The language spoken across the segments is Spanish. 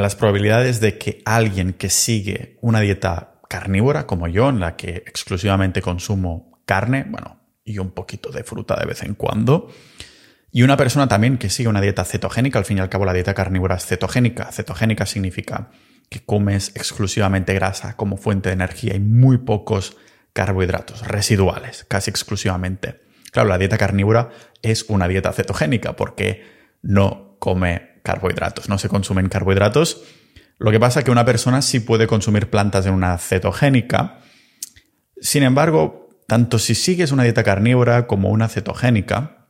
las probabilidades de que alguien que sigue una dieta carnívora como yo, en la que exclusivamente consumo carne, bueno, y un poquito de fruta de vez en cuando, y una persona también que sigue una dieta cetogénica, al fin y al cabo la dieta carnívora es cetogénica. Cetogénica significa que comes exclusivamente grasa como fuente de energía y muy pocos carbohidratos residuales, casi exclusivamente. Claro, la dieta carnívora es una dieta cetogénica porque no come carbohidratos, no se consumen carbohidratos. Lo que pasa es que una persona sí puede consumir plantas en una cetogénica. Sin embargo, tanto si sigues una dieta carnívora como una cetogénica,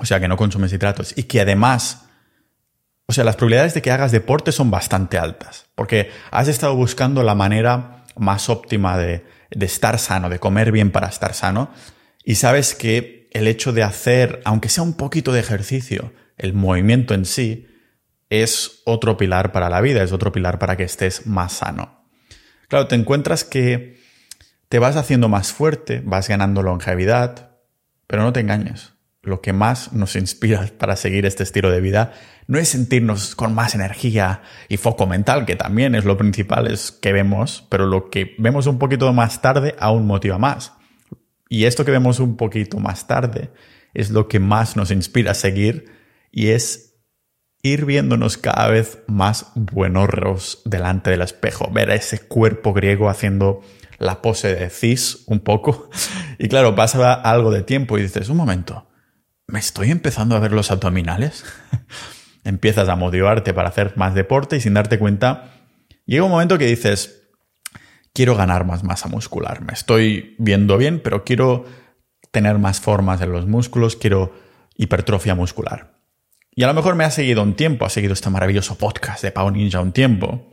o sea que no consumes hidratos, y que además, o sea, las probabilidades de que hagas deporte son bastante altas, porque has estado buscando la manera más óptima de, de estar sano, de comer bien para estar sano, y sabes que el hecho de hacer, aunque sea un poquito de ejercicio, el movimiento en sí, es otro pilar para la vida, es otro pilar para que estés más sano. Claro, te encuentras que te vas haciendo más fuerte, vas ganando longevidad, pero no te engañes. Lo que más nos inspira para seguir este estilo de vida no es sentirnos con más energía y foco mental, que también es lo principal, es que vemos, pero lo que vemos un poquito más tarde aún motiva más. Y esto que vemos un poquito más tarde es lo que más nos inspira a seguir y es ir viéndonos cada vez más buenorros delante del espejo, ver a ese cuerpo griego haciendo la pose de cis un poco. Y claro, pasa algo de tiempo y dices, un momento, ¿me estoy empezando a ver los abdominales? Empiezas a motivarte para hacer más deporte y sin darte cuenta, llega un momento que dices, quiero ganar más masa muscular, me estoy viendo bien, pero quiero tener más formas en los músculos, quiero hipertrofia muscular. Y a lo mejor me ha seguido un tiempo, ha seguido este maravilloso podcast de Pau Ninja un tiempo.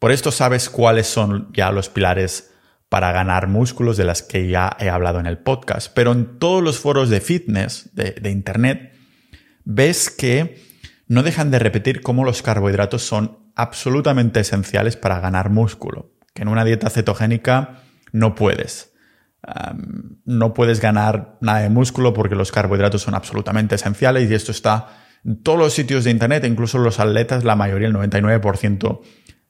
Por esto sabes cuáles son ya los pilares para ganar músculos de las que ya he hablado en el podcast. Pero en todos los foros de fitness de, Internet ves que no dejan de repetir cómo los carbohidratos son absolutamente esenciales para ganar músculo. Que en una dieta cetogénica no puedes. no puedes ganar nada de músculo porque los carbohidratos son absolutamente esenciales y esto está todos los sitios de Internet, incluso los atletas, la mayoría, el 99%,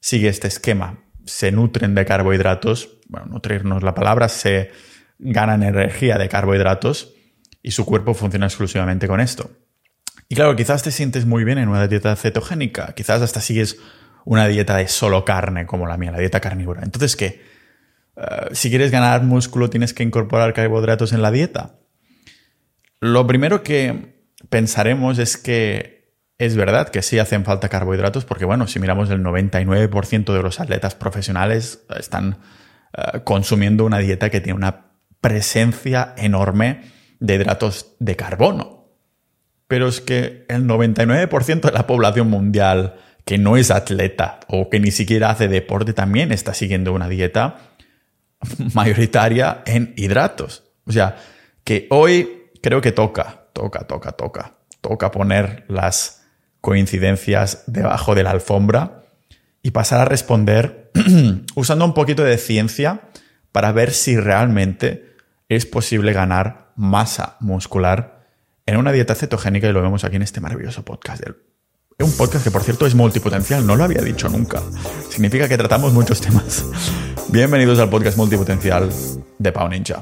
sigue este esquema. Se nutren de carbohidratos, bueno, nutrirnos la palabra, se ganan energía de carbohidratos y su cuerpo funciona exclusivamente con esto. Y claro, quizás te sientes muy bien en una dieta cetogénica, quizás hasta sigues una dieta de solo carne como la mía, la dieta carnívora. Entonces, ¿qué? Eh, si quieres ganar músculo, tienes que incorporar carbohidratos en la dieta. Lo primero que pensaremos es que es verdad que sí hacen falta carbohidratos, porque bueno, si miramos el 99% de los atletas profesionales están eh, consumiendo una dieta que tiene una presencia enorme de hidratos de carbono. Pero es que el 99% de la población mundial que no es atleta o que ni siquiera hace deporte también está siguiendo una dieta mayoritaria en hidratos. O sea, que hoy creo que toca toca, toca, toca. Toca poner las coincidencias debajo de la alfombra y pasar a responder usando un poquito de ciencia para ver si realmente es posible ganar masa muscular en una dieta cetogénica y lo vemos aquí en este maravilloso podcast. Un podcast que por cierto es multipotencial, no lo había dicho nunca. Significa que tratamos muchos temas. Bienvenidos al podcast multipotencial de Pau Ninja.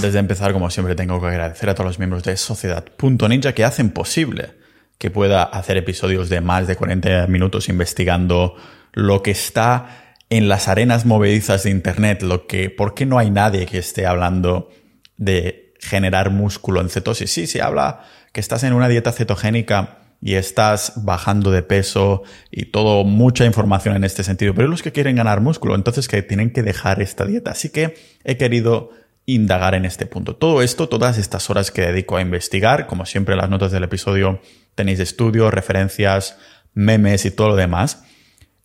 Antes de empezar, como siempre, tengo que agradecer a todos los miembros de Sociedad.ninja que hacen posible que pueda hacer episodios de más de 40 minutos investigando lo que está en las arenas movedizas de Internet, lo que, ¿por qué no hay nadie que esté hablando de generar músculo en cetosis? Sí, se habla que estás en una dieta cetogénica y estás bajando de peso y todo, mucha información en este sentido, pero los que quieren ganar músculo, entonces que tienen que dejar esta dieta. Así que he querido indagar en este punto. Todo esto, todas estas horas que dedico a investigar, como siempre las notas del episodio tenéis estudios, referencias, memes y todo lo demás,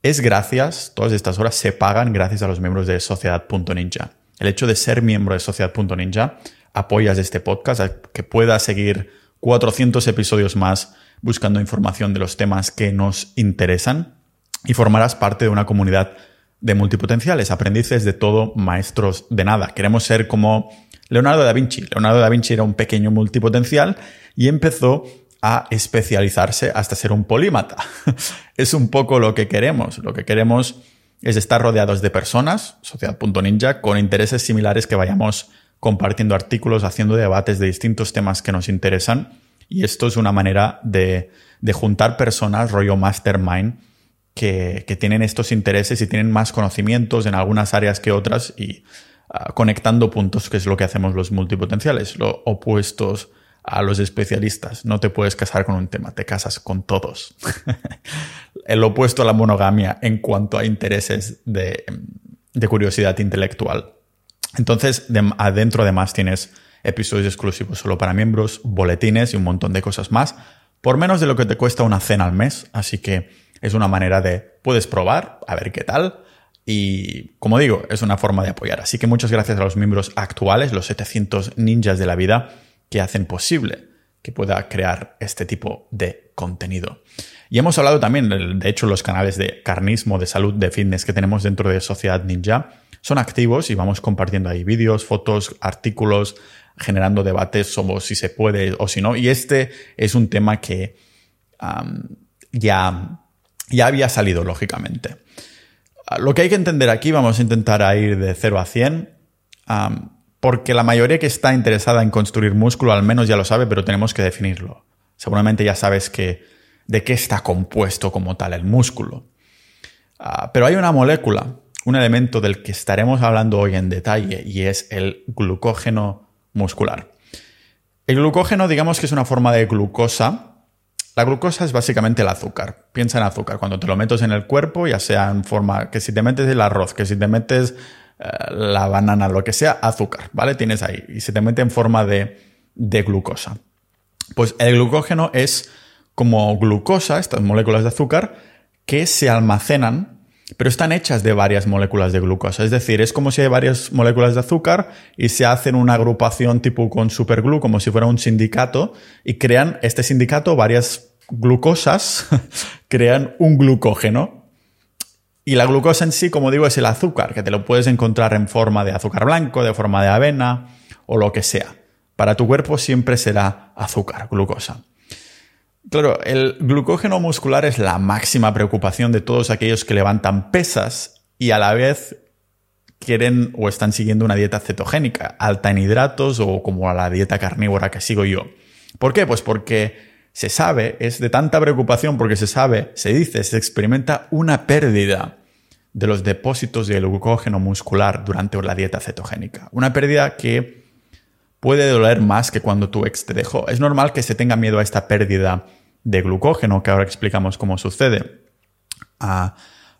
es gracias, todas estas horas se pagan gracias a los miembros de Sociedad.ninja. El hecho de ser miembro de Sociedad.ninja apoyas este podcast que pueda seguir 400 episodios más buscando información de los temas que nos interesan y formarás parte de una comunidad de multipotenciales, aprendices de todo, maestros de nada. Queremos ser como Leonardo da Vinci. Leonardo da Vinci era un pequeño multipotencial y empezó a especializarse hasta ser un polímata. es un poco lo que queremos. Lo que queremos es estar rodeados de personas, sociedad.ninja, con intereses similares que vayamos compartiendo artículos, haciendo debates de distintos temas que nos interesan. Y esto es una manera de, juntar personas, rollo mastermind, que, tienen estos intereses y tienen más conocimientos en algunas áreas que otras y ah, conectando puntos, que es lo que hacemos los multipotenciales, lo opuestos a los especialistas. No te puedes casar con un tema, te casas con todos. El opuesto a la monogamia en cuanto a intereses de, curiosidad intelectual. Entonces, adentro además tienes episodios exclusivos solo para miembros, boletines y un montón de cosas más, por menos de lo que te cuesta una cena al mes. Así que es una manera de, puedes probar, a ver qué tal. Y como digo, es una forma de apoyar. Así que muchas gracias a los miembros actuales, los 700 ninjas de la vida que hacen posible que pueda crear este tipo de contenido. Y hemos hablado también, de hecho, los canales de carnismo, de salud, de fitness que tenemos dentro de Sociedad Ninja son activos y vamos compartiendo ahí vídeos, fotos, artículos, generando debates sobre si se puede o si no. Y este es un tema que ya, ya había salido, lógicamente. Lo que hay que entender aquí, vamos a intentar ir de 0 a 100 porque la mayoría que está interesada en construir músculo al menos ya lo sabe, pero tenemos que definirlo. Seguramente ya sabes que, de qué está compuesto como tal el músculo. Ah, pero hay una molécula, un elemento del que estaremos hablando hoy en detalle y es el glucógeno muscular. El glucógeno, digamos que es una forma de glucosa. La glucosa es básicamente el azúcar. Piensa en azúcar. Cuando te lo metes en el cuerpo, ya sea en forma que si te metes el arroz, que si te metes eh, la banana, lo que sea, azúcar, ¿vale? Tienes ahí y se te mete en forma de, de glucosa. Pues el glucógeno es como glucosa, estas moléculas de azúcar, que se almacenan, pero están hechas de varias moléculas de glucosa. Es decir, es como si hay varias moléculas de azúcar y se hacen una agrupación tipo con superglue, como si fuera un sindicato, y crean este sindicato, varias glucosas, crean un glucógeno, y la glucosa en sí, como digo, es el azúcar, que te lo puedes encontrar en forma de azúcar blanco, de forma de avena o lo que sea. Para tu cuerpo siempre será azúcar, glucosa. Claro, el glucógeno muscular es la máxima preocupación de todos aquellos que levantan pesas y a la vez quieren o están siguiendo una dieta cetogénica, alta en hidratos o como la dieta carnívora que sigo yo. ¿Por qué? Pues porque se sabe, es de tanta preocupación porque se sabe, se dice, se experimenta una pérdida de los depósitos de glucógeno muscular durante la dieta cetogénica. Una pérdida que puede doler más que cuando tu ex te dejó. Es normal que se tenga miedo a esta pérdida de glucógeno, que ahora explicamos cómo sucede. Ah,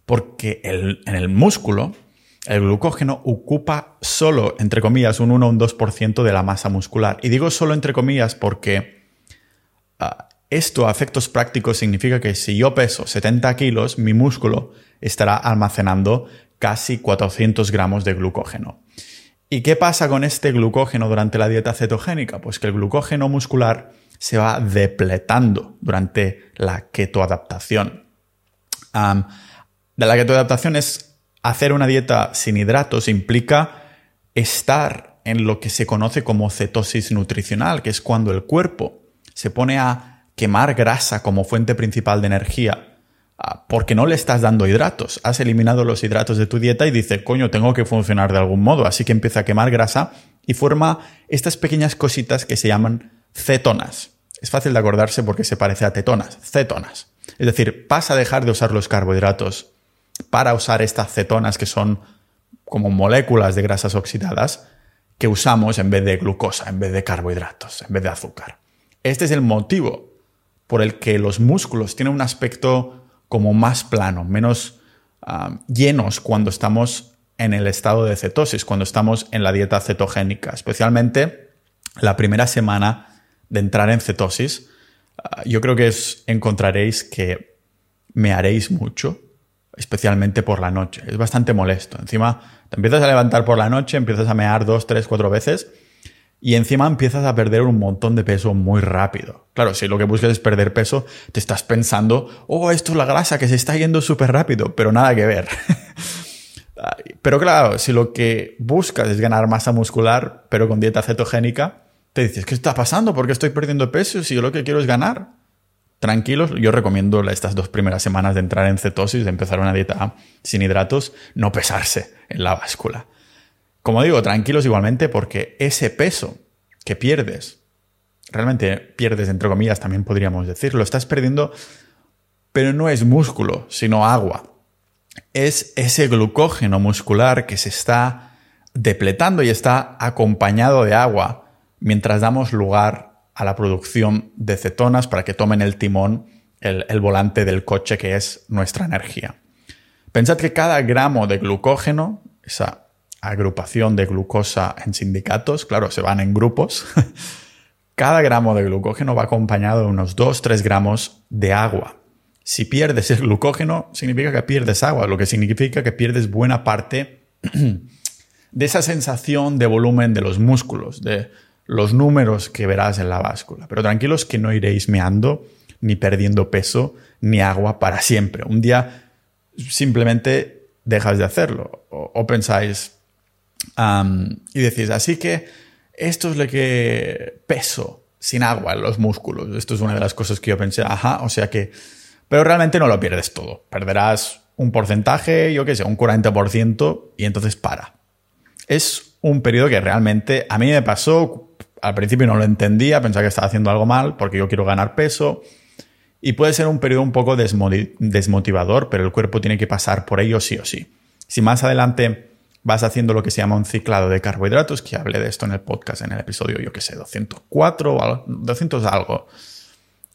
porque en el músculo, el glucógeno ocupa solo, entre comillas, un 1 o un 2% de la masa muscular. Y digo solo entre comillas porque Ah, esto a efectos prácticos significa que si yo peso 70 kilos, mi músculo estará almacenando casi 400 gramos de glucógeno. ¿Y qué pasa con este glucógeno durante la dieta cetogénica? Pues que el glucógeno muscular se va depletando durante la ketoadaptación. de la ketoadaptación es hacer una dieta sin hidratos, implica estar en lo que se conoce como cetosis nutricional, que es cuando el cuerpo se pone a quemar grasa como fuente principal de energía porque no le estás dando hidratos. Has eliminado los hidratos de tu dieta y dice, coño, tengo que funcionar de algún modo. Así que empieza a quemar grasa y forma estas pequeñas cositas que se llaman cetonas. Es fácil de acordarse porque se parece a tetonas, cetonas. Es decir, pasa a dejar de usar los carbohidratos para usar estas cetonas que son como moléculas de grasas oxidadas que usamos en vez de glucosa, en vez de carbohidratos, en vez de azúcar. Este es el motivo por el que los músculos tienen un aspecto como más plano, menos ah, llenos cuando estamos en el estado de cetosis, cuando estamos en la dieta cetogénica, especialmente la primera semana de entrar en cetosis. Ah, yo creo que encontraréis que me haréis mucho, especialmente por la noche. Es bastante molesto. Encima, te empiezas a levantar por la noche, empiezas a mear dos, tres, cuatro veces y encima empiezas a perder un montón de peso muy rápido. Claro, si lo que buscas es perder peso, te estás pensando, oh, esto es la grasa que se está yendo súper rápido, pero nada que ver. Pero claro, si lo que buscas es ganar masa muscular, pero con dieta cetogénica, te dices, ¿qué está pasando? ¿Por qué estoy perdiendo peso si yo lo que quiero es ganar? Tranquilos, yo recomiendo estas dos primeras semanas de entrar en cetosis, de empezar una dieta sin hidratos, no pesarse en la báscula. Como digo, tranquilos igualmente porque ese peso que pierdes, realmente pierdes entre comillas también podríamos decir, lo estás perdiendo, pero no es músculo, sino agua es ese glucógeno muscular que se está depletando y está acompañado de agua mientras damos lugar a la producción de cetonas para que tomen el timón, el, volante del coche que es nuestra energía. Pensad que cada gramo de glucógeno, esa agrupación de glucosa en sindicatos, claro, se van en grupos, cada gramo de glucógeno va acompañado de unos 2-3 gramos de agua. Si pierdes el glucógeno, significa que pierdes agua, lo que significa que pierdes buena parte de esa sensación de volumen de los músculos, de los números que verás en la báscula. Pero tranquilos que no iréis meando, ni perdiendo peso, ni agua para siempre. Un día simplemente dejas de hacerlo. O, pensáis y decís, así que esto es lo que peso sin agua en los músculos. Esto es una de las cosas que yo pensé, ajá, o sea que pero realmente no lo pierdes todo. Perderás un porcentaje, yo qué sé, un 40% y entonces para. Es un periodo que realmente a mí me pasó, al principio no lo entendía, pensaba que estaba haciendo algo mal porque yo quiero ganar peso. Y puede ser un periodo un poco desmotivador, pero el cuerpo tiene que pasar por ello sí o sí. Si más adelante vas haciendo lo que se llama un ciclado de carbohidratos, que hablé de esto en el podcast, en el episodio, yo qué sé, 204 o 200 algo,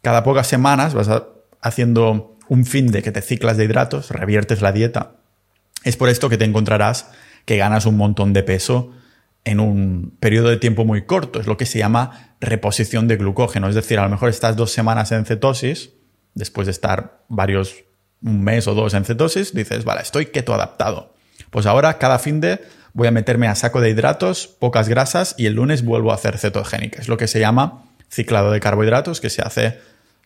cada pocas semanas vas haciendo un fin de que te ciclas de hidratos, reviertes la dieta. Es por esto que te encontrarás que ganas un montón de peso en un periodo de tiempo muy corto. Es lo que se llama reposición de glucógeno. Es decir, a lo mejor estás dos semanas en cetosis, después de estar varios, un mes o dos en cetosis, dices, vale, estoy keto adaptado. Pues ahora cada fin de voy a meterme a saco de hidratos, pocas grasas y el lunes vuelvo a hacer cetogénica. Es lo que se llama ciclado de carbohidratos que se hace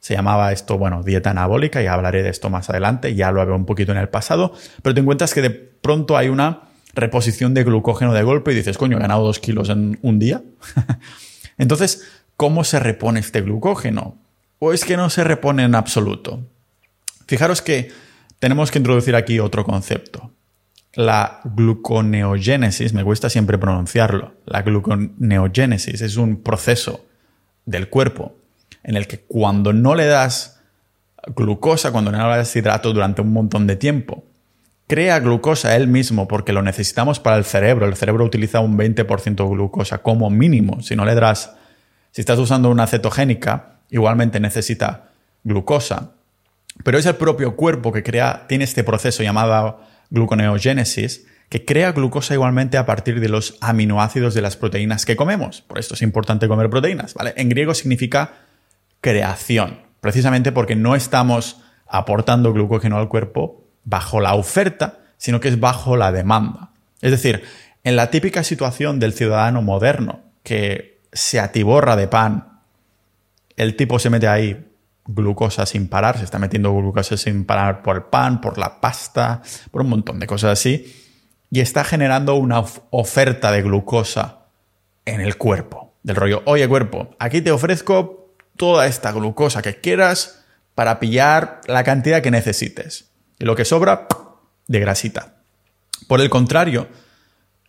se llamaba esto, bueno, dieta anabólica, y hablaré de esto más adelante, ya lo había un poquito en el pasado, pero te encuentras que de pronto hay una reposición de glucógeno de golpe y dices, coño, he ganado dos kilos en un día. Entonces, ¿cómo se repone este glucógeno? ¿O es que no se repone en absoluto? Fijaros que tenemos que introducir aquí otro concepto. La gluconeogénesis, me cuesta siempre pronunciarlo, la gluconeogénesis es un proceso del cuerpo en el que cuando no le das glucosa, cuando no le das hidrato durante un montón de tiempo, crea glucosa él mismo porque lo necesitamos para el cerebro. El cerebro utiliza un 20% de glucosa como mínimo. Si no le das, si estás usando una cetogénica, igualmente necesita glucosa. Pero es el propio cuerpo que crea, tiene este proceso llamado gluconeogénesis, que crea glucosa igualmente a partir de los aminoácidos de las proteínas que comemos. Por esto es importante comer proteínas, ¿vale? En griego significa creación, precisamente porque no estamos aportando glucógeno al cuerpo bajo la oferta, sino que es bajo la demanda. Es decir, en la típica situación del ciudadano moderno que se atiborra de pan, el tipo se mete ahí glucosa sin parar, se está metiendo glucosa sin parar por el pan, por la pasta, por un montón de cosas así, y está generando una oferta de glucosa en el cuerpo. Del rollo, oye cuerpo, aquí te ofrezco toda esta glucosa que quieras para pillar la cantidad que necesites. Y lo que sobra, de grasita. Por el contrario,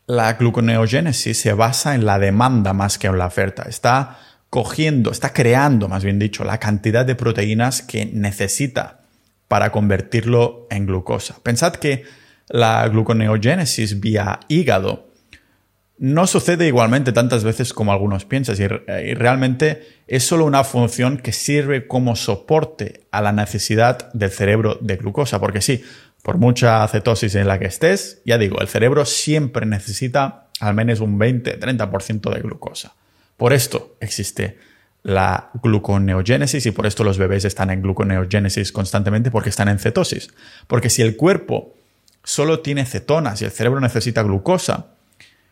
la gluconeogénesis se basa en la demanda más que en la oferta. Está cogiendo, está creando, más bien dicho, la cantidad de proteínas que necesita para convertirlo en glucosa. Pensad que la gluconeogénesis vía hígado no sucede igualmente tantas veces como algunos piensan y, realmente es solo una función que sirve como soporte a la necesidad del cerebro de glucosa, porque sí, por mucha cetosis en la que estés, ya digo, el cerebro siempre necesita al menos un 20-30% de glucosa. Por esto existe la gluconeogénesis y por esto los bebés están en gluconeogénesis constantemente porque están en cetosis. Porque si el cuerpo solo tiene cetonas y el cerebro necesita glucosa,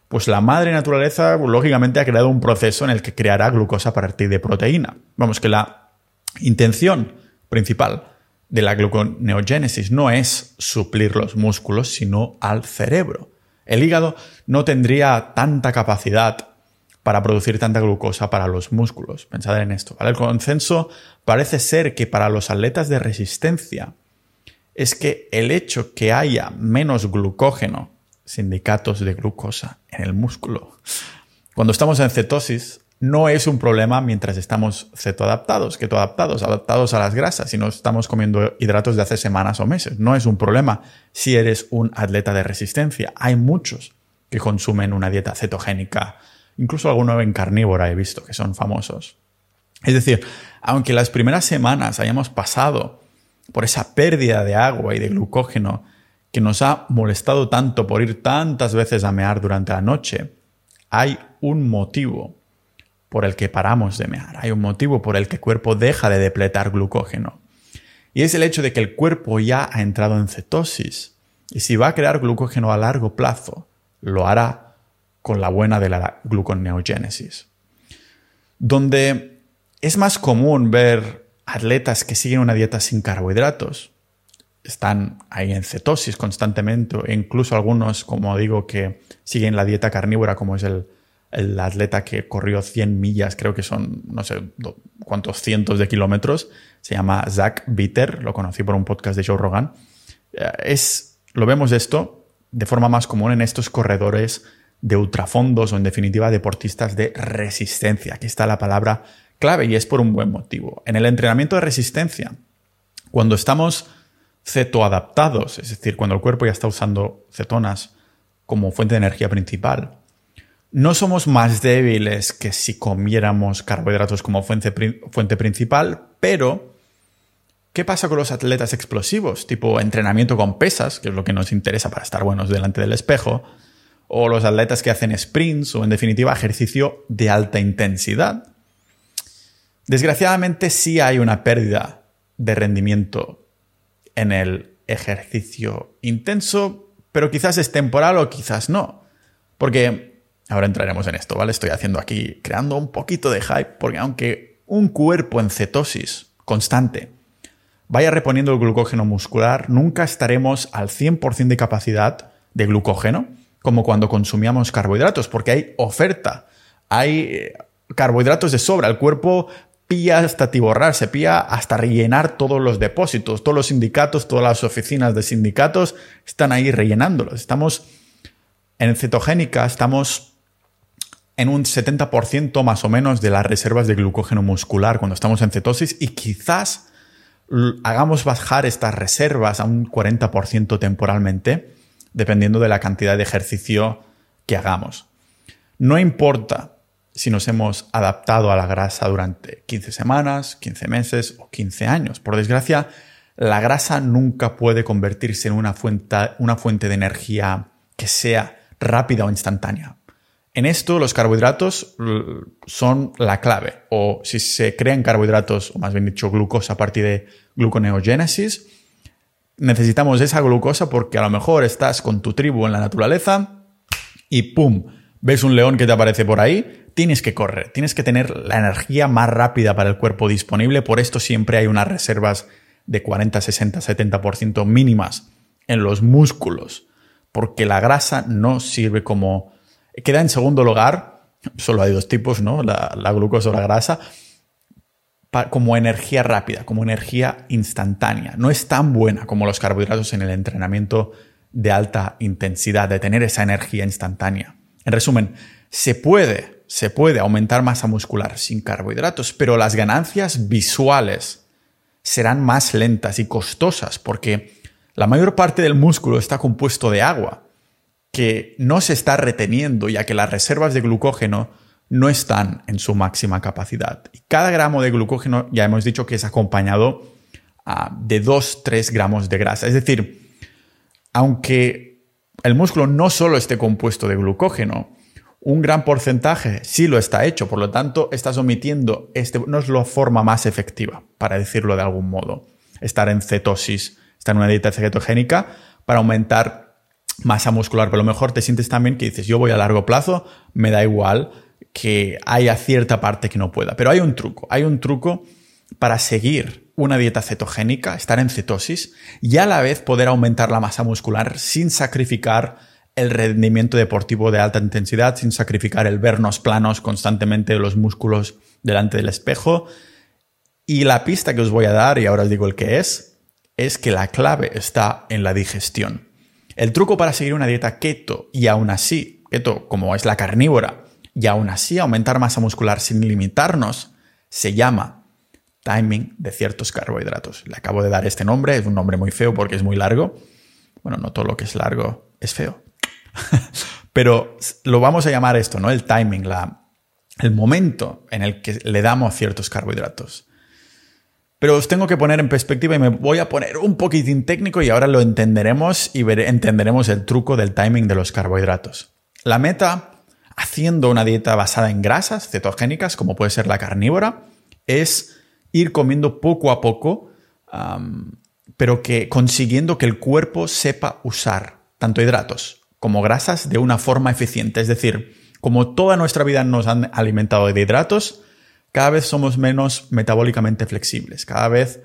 pues la madre naturaleza lógicamente ha creado un proceso en el que creará glucosa a partir de proteína. Vamos, que la intención principal de la gluconeogénesis no es suplir los músculos, sino al cerebro. El hígado no tendría tanta capacidad para producir tanta glucosa para los músculos. Pensad en esto. El consenso parece ser que para los atletas de resistencia es que el hecho que haya menos glucógeno, sindicatos de glucosa en el músculo, cuando estamos en cetosis, no es un problema mientras estamos cetoadaptados, ketoadaptados, adaptados a las grasas y no estamos comiendo hidratos de hace semanas o meses. No es un problema si eres un atleta de resistencia. Hay muchos que consumen una dieta cetogénica, incluso alguno en carnívora he visto que son famosos. Es decir, aunque las primeras semanas hayamos pasado por esa pérdida de agua y de glucógeno que nos ha molestado tanto por ir tantas veces a mear durante la noche, hay un motivo por el que paramos de mear, hay un motivo por el que el cuerpo deja de depletar glucógeno. Y es el hecho de que el cuerpo ya ha entrado en cetosis. Y si va a crear glucógeno a largo plazo, lo hará con la buena de la gluconeogénesis. Donde es más común ver atletas que siguen una dieta sin carbohidratos, están ahí en cetosis constantemente, e incluso algunos, como digo, que siguen la dieta carnívora, como es el, el atleta que corrió 100 millas, creo que son no sé cuántos cientos de kilómetros, se llama Zach Bitter, lo conocí por un podcast de Joe Rogan. Eh, es, lo vemos esto de forma más común en estos corredores de ultrafondos o en definitiva deportistas de resistencia. Aquí está la palabra clave y es por un buen motivo. En el entrenamiento de resistencia, cuando estamos cetoadaptados, es decir, cuando el cuerpo ya está usando cetonas como fuente de energía principal, no somos más débiles que si comiéramos carbohidratos como fuente, principal, pero ¿qué pasa con los atletas explosivos? Tipo entrenamiento con pesas, que es lo que nos interesa para estar buenos delante del espejo, o los atletas que hacen sprints o en definitiva ejercicio de alta intensidad. Desgraciadamente sí hay una pérdida de rendimiento en el ejercicio intenso, pero quizás es temporal o quizás no. Porque Ahora entraremos en esto, ¿vale? Estoy haciendo aquí, creando un poquito de hype, porque aunque un cuerpo en cetosis constante vaya reponiendo el glucógeno muscular, nunca estaremos al 100% de capacidad de glucógeno, como cuando consumíamos carbohidratos, porque hay oferta, hay eh, carbohidratos de sobra, el cuerpo pilla hasta tiborrarse, pilla hasta rellenar todos los depósitos, todos los sindicatos, todas las oficinas de sindicatos están ahí rellenándolos. Estamos en cetogénica, estamos en un 70% más o menos de las reservas de glucógeno muscular cuando estamos en cetosis y quizás hagamos bajar estas reservas a un 40% temporalmente, dependiendo de la cantidad de ejercicio que hagamos. No importa si nos hemos adaptado a la grasa durante 15 semanas, 15 meses o 15 años. Por desgracia, la grasa nunca puede convertirse en una fuente, una fuente de energía que sea rápida o instantánea. En esto los carbohidratos son la clave, o si se crean carbohidratos, o más bien dicho glucosa a partir de gluconeogénesis, necesitamos esa glucosa porque a lo mejor estás con tu tribu en la naturaleza y ¡pum! ves un león que te aparece por ahí, tienes que correr, tienes que tener la energía más rápida para el cuerpo disponible, por esto siempre hay unas reservas de 40, 60, 70% mínimas en los músculos, porque la grasa no sirve como Queda en segundo lugar, solo hay dos tipos, ¿no? La, glucosa o la grasa, como energía rápida, como energía instantánea. No es tan buena como los carbohidratos en el entrenamiento de alta intensidad, de tener esa energía instantánea. En resumen, se puede, se puede aumentar masa muscular sin carbohidratos, pero las ganancias visuales serán más lentas y costosas porque la mayor parte del músculo está compuesto de agua que no se está reteniendo ya que las reservas de glucógeno no están en su máxima capacidad. Y cada gramo de glucógeno ya hemos dicho que es acompañado ah, de 2-3 gramos de grasa. Es decir, aunque el músculo no solo esté compuesto de glucógeno, un gran porcentaje sí lo está hecho, por lo tanto estás omitiendo, este no es la forma más efectiva, para decirlo de algún modo, estar en cetosis, estar en una dieta cetogénica para aumentar masa muscular, pero a lo mejor te sientes también que dices, yo voy a largo plazo, me da igual que haya cierta parte que no pueda. Pero hay un truco, hay un truco para seguir una dieta cetogénica, estar en cetosis, y a la vez poder aumentar la masa muscular sin sacrificar el rendimiento deportivo de alta intensidad, sin sacrificar el vernos planos constantemente los músculos delante del espejo. Y la pista que os voy a dar, y ahora os digo el que es, es que la clave está en la digestión. El truco para seguir una dieta keto y aún así, keto como es la carnívora, y aún así aumentar masa muscular sin limitarnos, se llama timing de ciertos carbohidratos. Le acabo de dar este nombre, es un nombre muy feo porque es muy largo. Bueno, no todo lo que es largo es feo. Pero lo vamos a llamar esto, ¿no? El timing, la, el momento en el que le damos ciertos carbohidratos. Pero os tengo que poner en perspectiva y me voy a poner un poquitín técnico y ahora lo entenderemos y entenderemos el truco del timing de los carbohidratos. La meta, haciendo una dieta basada en grasas cetogénicas, como puede ser la carnívora, es ir comiendo poco a poco, pero que consiguiendo que el cuerpo sepa usar tanto hidratos como grasas de una forma eficiente. Es decir, como toda nuestra vida nos han alimentado de hidratos, cada vez somos menos metabólicamente flexibles, cada vez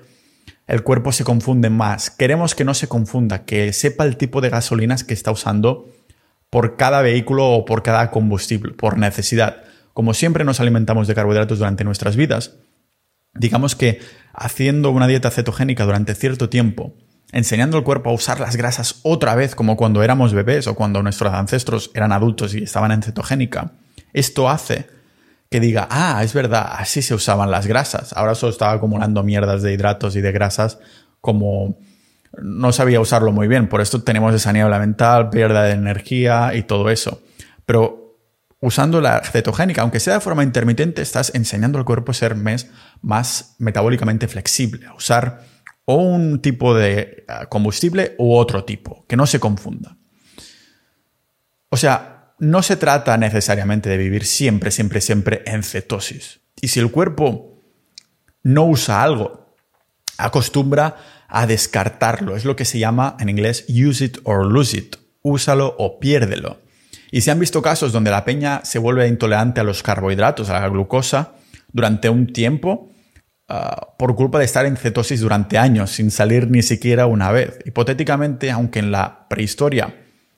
el cuerpo se confunde más. Queremos que no se confunda, que sepa el tipo de gasolinas que está usando por cada vehículo o por cada combustible, por necesidad. Como siempre nos alimentamos de carbohidratos durante nuestras vidas, digamos que haciendo una dieta cetogénica durante cierto tiempo, enseñando al cuerpo a usar las grasas otra vez como cuando éramos bebés o cuando nuestros ancestros eran adultos y estaban en cetogénica, esto hace que diga, ah, es verdad, así se usaban las grasas. Ahora solo estaba acumulando mierdas de hidratos y de grasas como no sabía usarlo muy bien. Por esto tenemos esa niebla mental, pérdida de energía y todo eso. Pero usando la cetogénica, aunque sea de forma intermitente, estás enseñando al cuerpo a ser más metabólicamente flexible, a usar o un tipo de ah, combustible u otro tipo, que no se confunda. O sea, no se trata necesariamente de vivir siempre, siempre, siempre en cetosis. Y si el cuerpo no usa algo, acostumbra a descartarlo. Es lo que se llama en inglés use it or lose it. Úsalo o piérdelo. Y se han visto casos donde la peña se vuelve intolerante a los carbohidratos, a la glucosa, durante un tiempo Ah, por culpa de estar en cetosis durante años sin salir ni siquiera una vez. Hipotéticamente, aunque en la prehistoria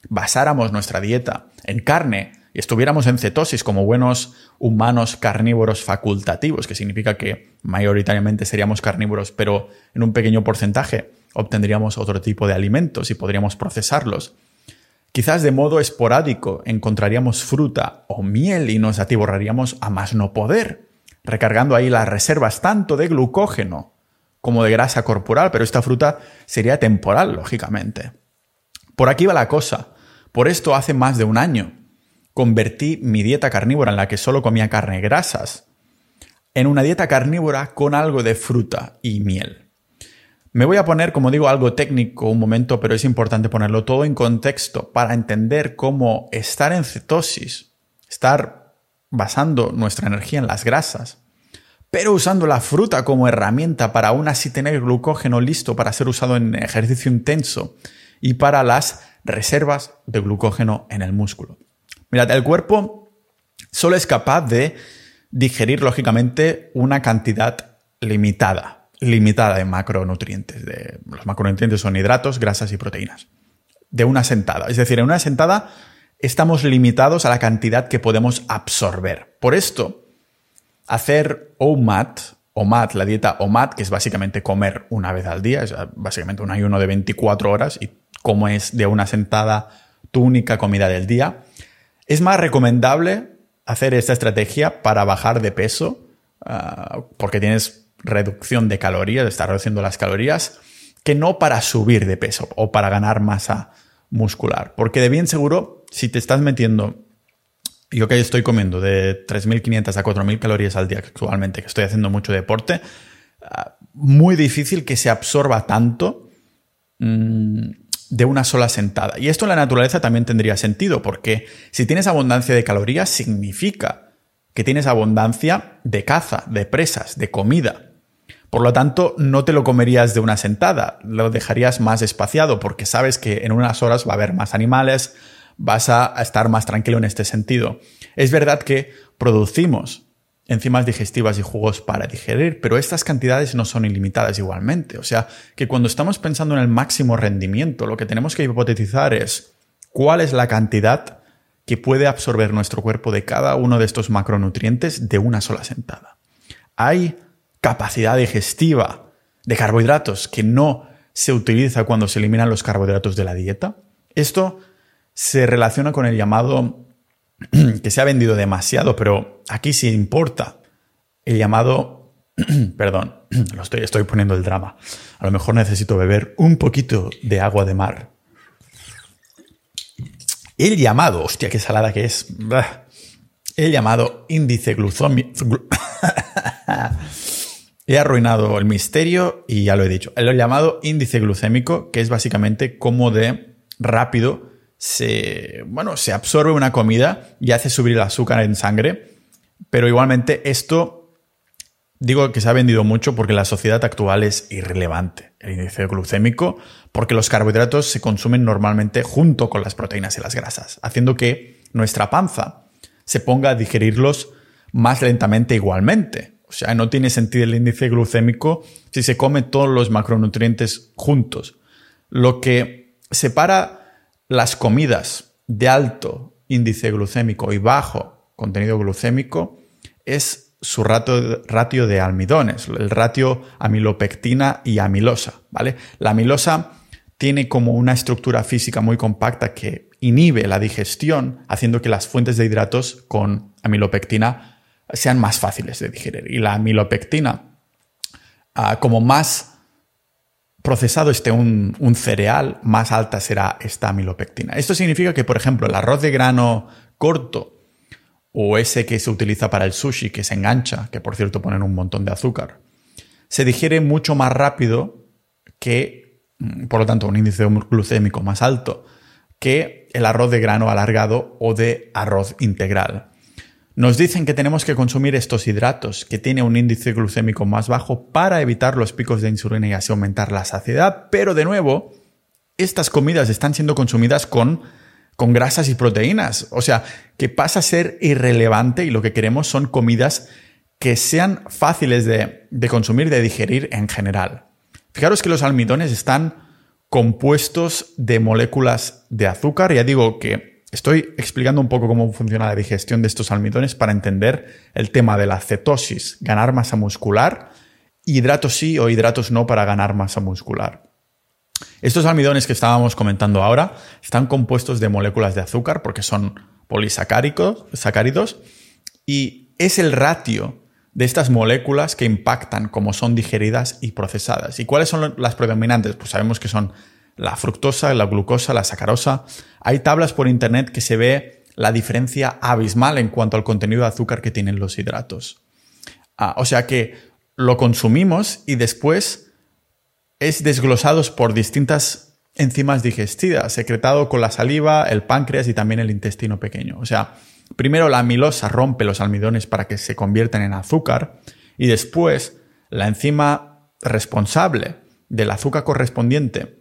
basáramos nuestra dieta en carne estuviéramos en cetosis como buenos humanos carnívoros facultativos, que significa que mayoritariamente seríamos carnívoros, pero en un pequeño porcentaje obtendríamos otro tipo de alimentos y podríamos procesarlos. Quizás de modo esporádico encontraríamos fruta o miel y nos atiborraríamos a más no poder recargando ahí las reservas tanto de glucógeno como de grasa corporal, pero esta fruta sería temporal, lógicamente. Por aquí va la cosa. Por esto hace más de un año convertí mi dieta carnívora en la que solo comía carne grasas en una dieta carnívora con algo de fruta y miel. Me voy a poner, como digo, algo técnico un momento, pero es importante ponerlo todo en contexto para entender cómo estar en cetosis, estar basando nuestra energía en las grasas, pero usando la fruta como herramienta para aún así tener glucógeno listo para ser usado en ejercicio intenso y para las reservas de glucógeno en el músculo. Mirad, el cuerpo solo es capaz de digerir lógicamente una cantidad limitada, limitada de macronutrientes. De, los macronutrientes son hidratos, grasas y proteínas. De una sentada. Es decir, en una sentada estamos limitados a la cantidad que podemos absorber. Por esto, hacer OMAD, OMAD, la dieta OMAD, que es básicamente comer una vez al día, es básicamente un ayuno de 24 horas y como es de una sentada tu única comida del día, es más recomendable hacer esta estrategia para bajar de peso, ah, porque tienes reducción de calorías, estás reduciendo las calorías, que no para subir de peso o para ganar masa muscular. Porque de bien seguro si te estás metiendo, yo que estoy comiendo de 3.500 a 4.000 calorías al día actualmente, que estoy haciendo mucho deporte, ah, muy difícil que se absorba tanto mm, de una sola sentada. Y esto en la naturaleza también tendría sentido, porque si tienes abundancia de calorías, significa que tienes abundancia de caza, de presas, de comida. Por lo tanto, no te lo comerías de una sentada, lo dejarías más espaciado porque sabes que en unas horas va a haber más animales, vas a estar más tranquilo en este sentido. Es verdad que producimos enzimas digestivas y jugos para digerir, pero estas cantidades no son ilimitadas igualmente. O sea, que cuando estamos pensando en el máximo rendimiento, lo que tenemos que hipotetizar es cuál es la cantidad que puede absorber nuestro cuerpo de cada uno de estos macronutrientes de una sola sentada. Hay capacidad digestiva de carbohidratos que no se utiliza cuando se eliminan los carbohidratos de la dieta. Esto se relaciona con el llamado que se ha vendido demasiado, pero aquí sí importa. El llamado, perdón, lo estoy, estoy poniendo el drama. A lo mejor necesito beber un poquito de agua de mar. El llamado, hostia, qué salada que es. El llamado índice glucómico. He arruinado el misterio y ya lo he dicho. El llamado índice glucémico, que es básicamente cómo de rápido se, bueno, se absorbe una comida y hace subir el azúcar en sangre. Pero igualmente esto, digo que se ha vendido mucho porque la sociedad actual es irrelevante, el índice glucémico, porque los carbohidratos se consumen normalmente junto con las proteínas y las grasas, haciendo que nuestra panza se ponga a digerirlos más lentamente igualmente. O sea, no tiene sentido el índice glucémico si se come todos los macronutrientes juntos. Lo que separa las comidas de alto índice glucémico y bajo contenido glucémico es su ratio, de almidones, el ratio amilopectina y amilosa, ¿vale? La amilosa tiene como una estructura física muy compacta que inhibe la digestión, haciendo que las fuentes de hidratos con amilopectina sean más fáciles de digerir. Y la amilopectina, ah, como más procesado esté un, cereal, más alta será esta amilopectina. Esto significa que, por ejemplo, el arroz de grano corto o ese que se utiliza para el sushi, que se engancha, que por cierto ponen un montón de azúcar, se digiere mucho más rápido que, mm, por lo tanto, un índice glucémico más alto que el arroz de grano alargado o de arroz integral. Nos dicen que tenemos que consumir estos hidratos, que tiene un índice glucémico más bajo para evitar los picos de insulina y así aumentar la saciedad, pero de nuevo, estas comidas están siendo consumidas con, con grasas y proteínas, o sea, que pasa a ser irrelevante y lo que queremos son comidas que sean fáciles de, de consumir, de digerir en general. Fijaros que los almidones están compuestos de moléculas de azúcar, ya digo que Estoy explicando un poco cómo funciona la digestión de estos almidones para entender el tema de la cetosis, ganar masa muscular, hidratos sí o hidratos no para ganar masa muscular. Estos almidones que estábamos comentando ahora están compuestos de moléculas de azúcar porque son polisacáridos y es el ratio de estas moléculas que impactan cómo son digeridas y procesadas. ¿Y cuáles son las predominantes? Pues sabemos que son la fructosa, la glucosa, la sacarosa. Hay tablas por internet que se ve la diferencia abismal en cuanto al contenido de azúcar que tienen los hidratos. Ah, o sea que lo consumimos y después es desglosado por distintas enzimas digestivas, secretado con la saliva, el páncreas y también el intestino pequeño. O sea, primero la amilosa rompe los almidones para que se conviertan en azúcar y después la enzima responsable del azúcar correspondiente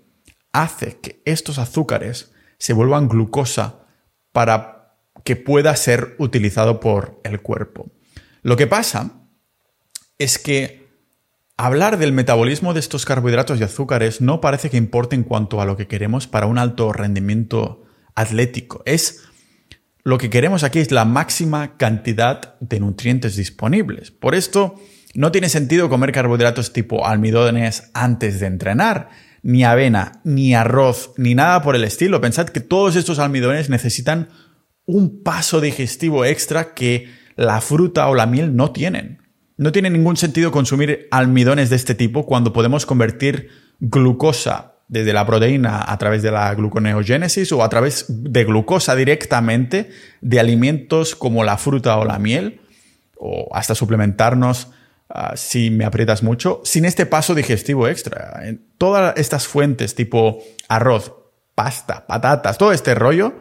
hace que estos azúcares se vuelvan glucosa para que pueda ser utilizado por el cuerpo. Lo que pasa es que hablar del metabolismo de estos carbohidratos y azúcares no parece que importe en cuanto a lo que queremos para un alto rendimiento atlético. Es lo que queremos aquí es la máxima cantidad de nutrientes disponibles. Por esto, no tiene sentido comer carbohidratos tipo almidones antes de entrenar ni avena, ni arroz, ni nada por el estilo. Pensad que todos estos almidones necesitan un paso digestivo extra que la fruta o la miel no tienen. No tiene ningún sentido consumir almidones de este tipo cuando podemos convertir glucosa desde la proteína a través de la gluconeogénesis o a través de glucosa directamente de alimentos como la fruta o la miel o hasta suplementarnos Ah, si me aprietas mucho, sin este paso digestivo extra. En todas estas fuentes tipo arroz, pasta, patatas, todo este rollo,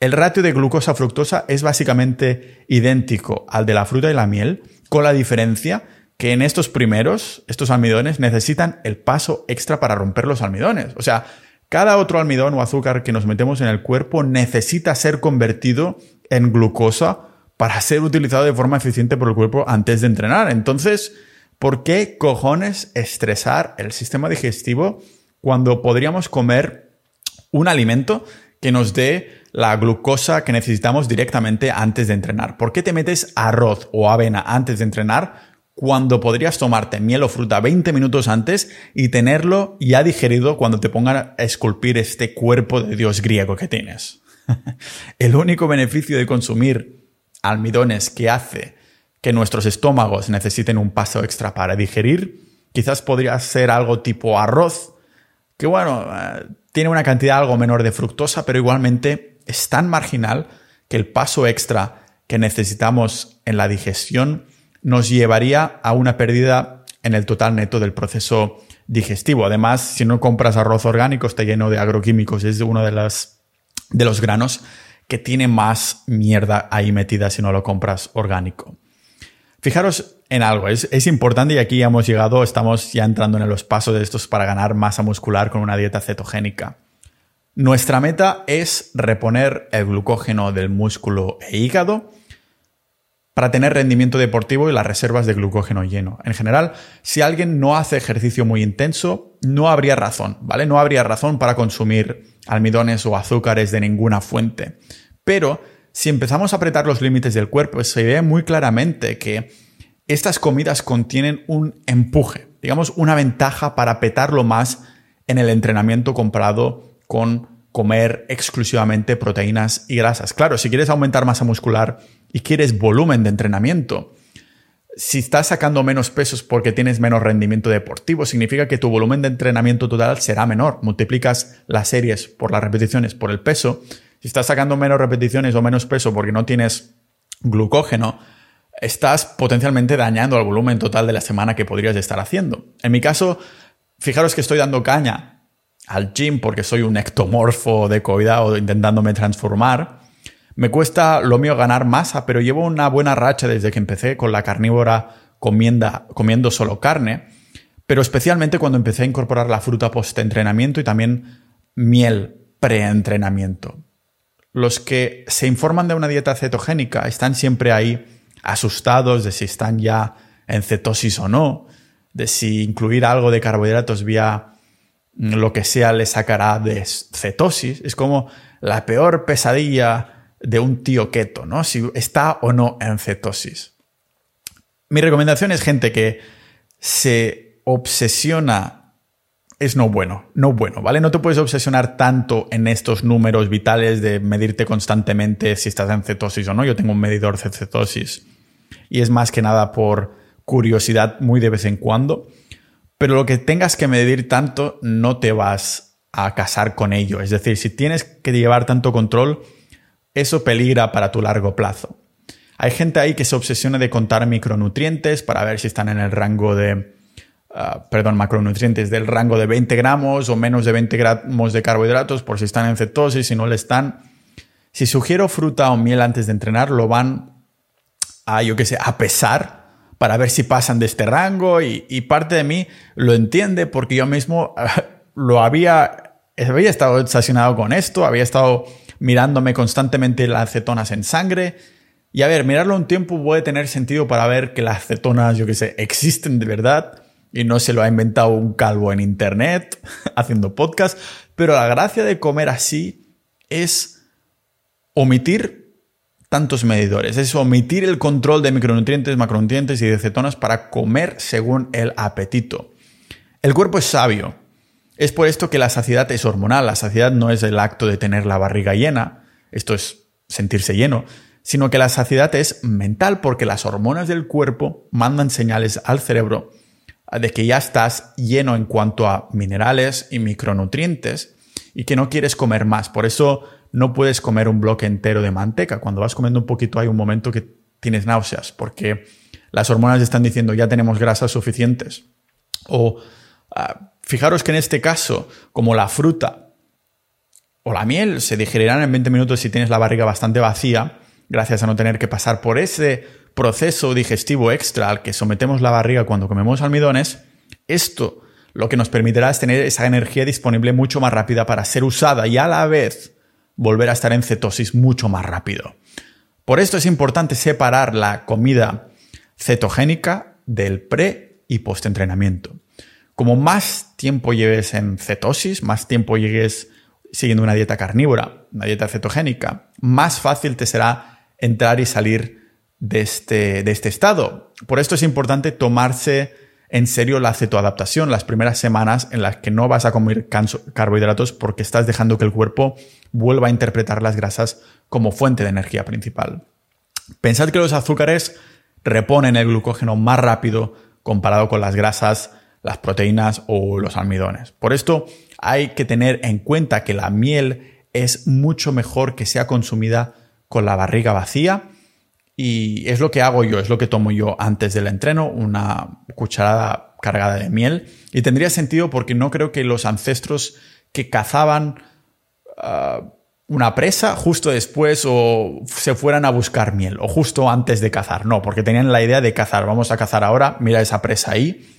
el ratio de glucosa-fructosa es básicamente idéntico al de la fruta y la miel, con la diferencia que en estos primeros, estos almidones necesitan el paso extra para romper los almidones. O sea, cada otro almidón o azúcar que nos metemos en el cuerpo necesita ser convertido en glucosa para ser utilizado de forma eficiente por el cuerpo antes de entrenar. Entonces, ¿por qué cojones estresar el sistema digestivo cuando podríamos comer un alimento que nos dé la glucosa que necesitamos directamente antes de entrenar? ¿Por qué te metes arroz o avena antes de entrenar cuando podrías tomarte miel o fruta 20 minutos antes y tenerlo ya digerido cuando te pongan a esculpir este cuerpo de Dios griego que tienes? el único beneficio de consumir almidones que hace que nuestros estómagos necesiten un paso extra para digerir, quizás podría ser algo tipo arroz, que bueno, eh, tiene una cantidad algo menor de fructosa, pero igualmente es tan marginal que el paso extra que necesitamos en la digestión nos llevaría a una pérdida en el total neto del proceso digestivo. Además, si no compras arroz orgánico, está lleno de agroquímicos, es uno de, las, de los granos que tiene más mierda ahí metida si no lo compras orgánico. Fijaros en algo, es, es, importante y aquí ya hemos llegado, estamos ya entrando en los pasos de estos para ganar masa muscular con una dieta cetogénica. Nuestra meta es reponer el glucógeno del músculo e hígado para tener rendimiento deportivo y las reservas de glucógeno lleno. En general, si alguien no hace ejercicio muy intenso, no habría razón, ¿vale? No habría razón para consumir almidones o azúcares de ninguna fuente. Pero si empezamos a apretar los límites del cuerpo, se ve muy claramente que estas comidas contienen un empuje, digamos, una ventaja para petarlo más en el entrenamiento comparado con comer exclusivamente proteínas y grasas. Claro, si quieres aumentar masa muscular y quieres volumen de entrenamiento, si estás sacando menos pesos porque tienes menos rendimiento deportivo, significa que tu volumen de entrenamiento total será menor. Multiplicas las series por las repeticiones por el peso. Si estás sacando menos repeticiones o menos peso porque no tienes glucógeno, estás potencialmente dañando el volumen total de la semana que podrías estar haciendo. En mi caso, fijaros que estoy dando caña al gym porque soy un ectomorfo de cuidado intentándome transformar me cuesta lo mío ganar masa, pero llevo una buena racha desde que empecé con la carnívora comiendo solo carne, pero especialmente cuando empecé a incorporar la fruta post-entrenamiento y también miel pre-entrenamiento. Los que se informan de una dieta cetogénica están siempre ahí asustados de si están ya en cetosis o no, de si incluir algo de carbohidratos vía lo que sea le sacará de cetosis. Es como la peor pesadilla de un tío keto, ¿no? Si está o no en cetosis. Mi recomendación es gente que se obsesiona es no bueno, no bueno, ¿vale? No te puedes obsesionar tanto en estos números vitales de medirte constantemente si estás en cetosis o no. Yo tengo un medidor de cetosis y es más que nada por curiosidad muy de vez en cuando. Pero lo que tengas que medir tanto no te vas a casar con ello. Es decir, si tienes que llevar tanto control, eso peligra para tu largo plazo. Hay gente ahí que se obsesiona de contar micronutrientes para ver si están en el rango de, ah, perdón, macronutrientes del rango de 20 gramos o menos de 20 gramos de carbohidratos por si están en cetosis, si no le están. Si sugiero fruta o miel antes de entrenar, lo van a, yo qué sé, a pesar para ver si pasan de este rango y, y parte de mí lo entiende porque yo mismo lo había, había estado obsesionado con esto, había estado mirándome constantemente las cetonas en sangre. Y a ver, mirarlo un tiempo puede tener sentido para ver que las cetonas, yo qué sé, existen de verdad y no se lo ha inventado un calvo en internet haciendo podcast. Pero la gracia de comer así es omitir tantos medidores, es omitir el control de micronutrientes, macronutrientes y de cetonas para comer según el apetito. El cuerpo es sabio es por esto que la saciedad es hormonal. La saciedad no es el acto de tener la barriga llena, esto es sentirse lleno, sino que la saciedad es mental porque las hormonas del cuerpo mandan señales al cerebro de que ya estás lleno en cuanto a minerales y micronutrientes y que no quieres comer más. Por eso no puedes comer un bloque entero de manteca. Cuando vas comiendo un poquito hay un momento que tienes náuseas porque las hormonas están diciendo ya tenemos grasas suficientes. O ah, Fijaros que en este caso, como la fruta o la miel se digerirán en 20 minutos si tienes la barriga bastante vacía, gracias a no tener que pasar por ese proceso digestivo extra al que sometemos la barriga cuando comemos almidones, esto lo que nos permitirá es tener esa energía disponible mucho más rápida para ser usada y a la vez volver a estar en cetosis mucho más rápido. Por esto es importante separar la comida cetogénica del pre y post-entrenamiento. Como más tiempo lleves en cetosis, más tiempo llegues siguiendo una dieta carnívora, una dieta cetogénica, más fácil te será entrar y salir de este, de este estado. Por esto es importante tomarse en serio la cetoadaptación las primeras semanas en las que no vas a comer carbohidratos porque estás dejando que el cuerpo vuelva a interpretar las grasas como fuente de energía principal. Pensad que los azúcares reponen el glucógeno más rápido comparado con las grasas, las proteínas o los almidones. Por esto hay que tener en cuenta que la miel es mucho mejor que sea consumida con la barriga vacía y es lo que hago yo, es lo que tomo yo antes del entreno, una cucharada cargada de miel. Y tendría sentido porque no creo que los ancestros que cazaban ah, una presa justo después o se fueran a buscar miel o justo antes de cazar. No, porque tenían la idea de cazar. Vamos a cazar ahora, mira esa presa ahí.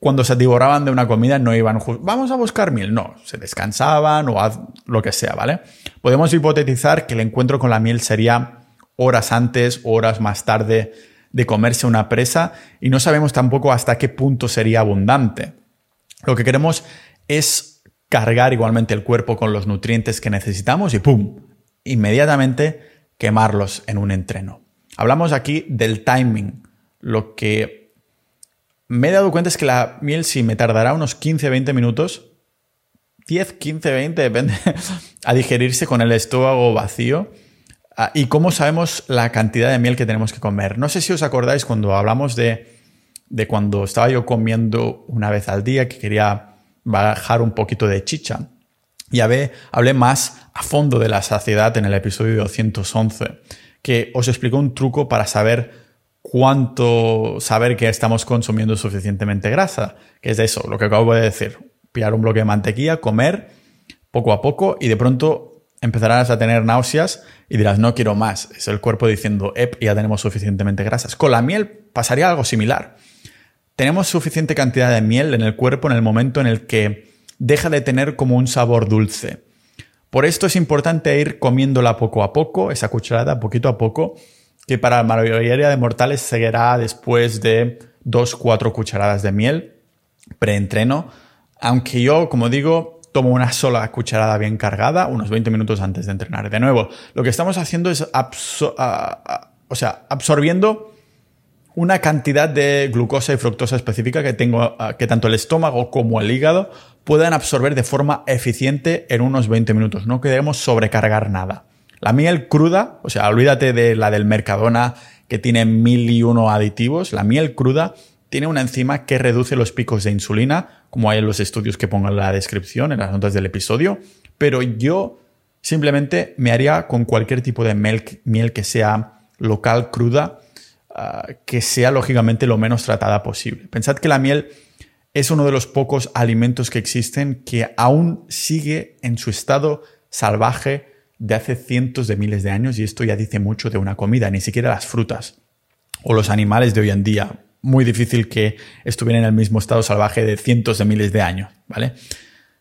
Cuando se devoraban de una comida no iban, vamos a buscar miel. No, se descansaban o lo que sea, ¿vale? Podemos hipotetizar que el encuentro con la miel sería horas antes, horas más tarde de comerse una presa y no sabemos tampoco hasta qué punto sería abundante. Lo que queremos es cargar igualmente el cuerpo con los nutrientes que necesitamos y ¡pum! inmediatamente quemarlos en un entreno. Hablamos aquí del timing. Lo que me he dado cuenta es que la miel sí me tardará unos 15-20 minutos, 10, 15, 20, depende, a digerirse con el estómago vacío Ah, ¿Y cómo sabemos la cantidad de miel que tenemos que comer? No sé si os acordáis cuando hablamos de, de cuando estaba yo comiendo una vez al día que quería bajar un poquito de chicha. Ya ve, hablé más a fondo de la saciedad en el episodio 211, que os explico un truco para saber cuánto, saber que estamos consumiendo suficientemente grasa, que es eso, lo que acabo de decir, pillar un bloque de mantequilla, comer poco a poco y de pronto empezarás a tener náuseas y dirás, no quiero más. Es el cuerpo diciendo, ep, ya tenemos suficientemente grasas. Con la miel pasaría algo similar. Tenemos suficiente cantidad de miel en el cuerpo en el momento en el que deja de tener como un sabor dulce. Por esto es importante ir comiéndola poco a poco, esa cucharada poquito a poco, que para la mayoría de mortales seguirá después de 2-4 cucharadas de miel preentreno. Aunque yo, como digo, tomo una sola cucharada bien cargada unos 20 minutos antes de entrenar. De nuevo, lo que estamos haciendo es o sea, absorbiendo una cantidad de glucosa y fructosa específica que tengo, que tanto el estómago como el hígado puedan absorber de forma eficiente en unos 20 minutos. No queremos sobrecargar nada. La miel cruda, o sea, olvídate de la del Mercadona que tiene mil y uno aditivos. La miel cruda tiene una enzima que reduce los picos de insulina, como hay en los estudios que pongo en la descripción, en las notas del episodio, pero yo simplemente me haría con cualquier tipo de miel, que sea local, cruda, ah, que sea lógicamente lo menos tratada posible. Pensad que la miel es uno de los pocos alimentos que existen que aún sigue en su estado salvaje de hace cientos de miles de años y esto ya dice mucho de una comida, ni siquiera las frutas o los animales de hoy en día muy difícil que estuviera en el mismo estado salvaje de cientos de miles de años, ¿vale?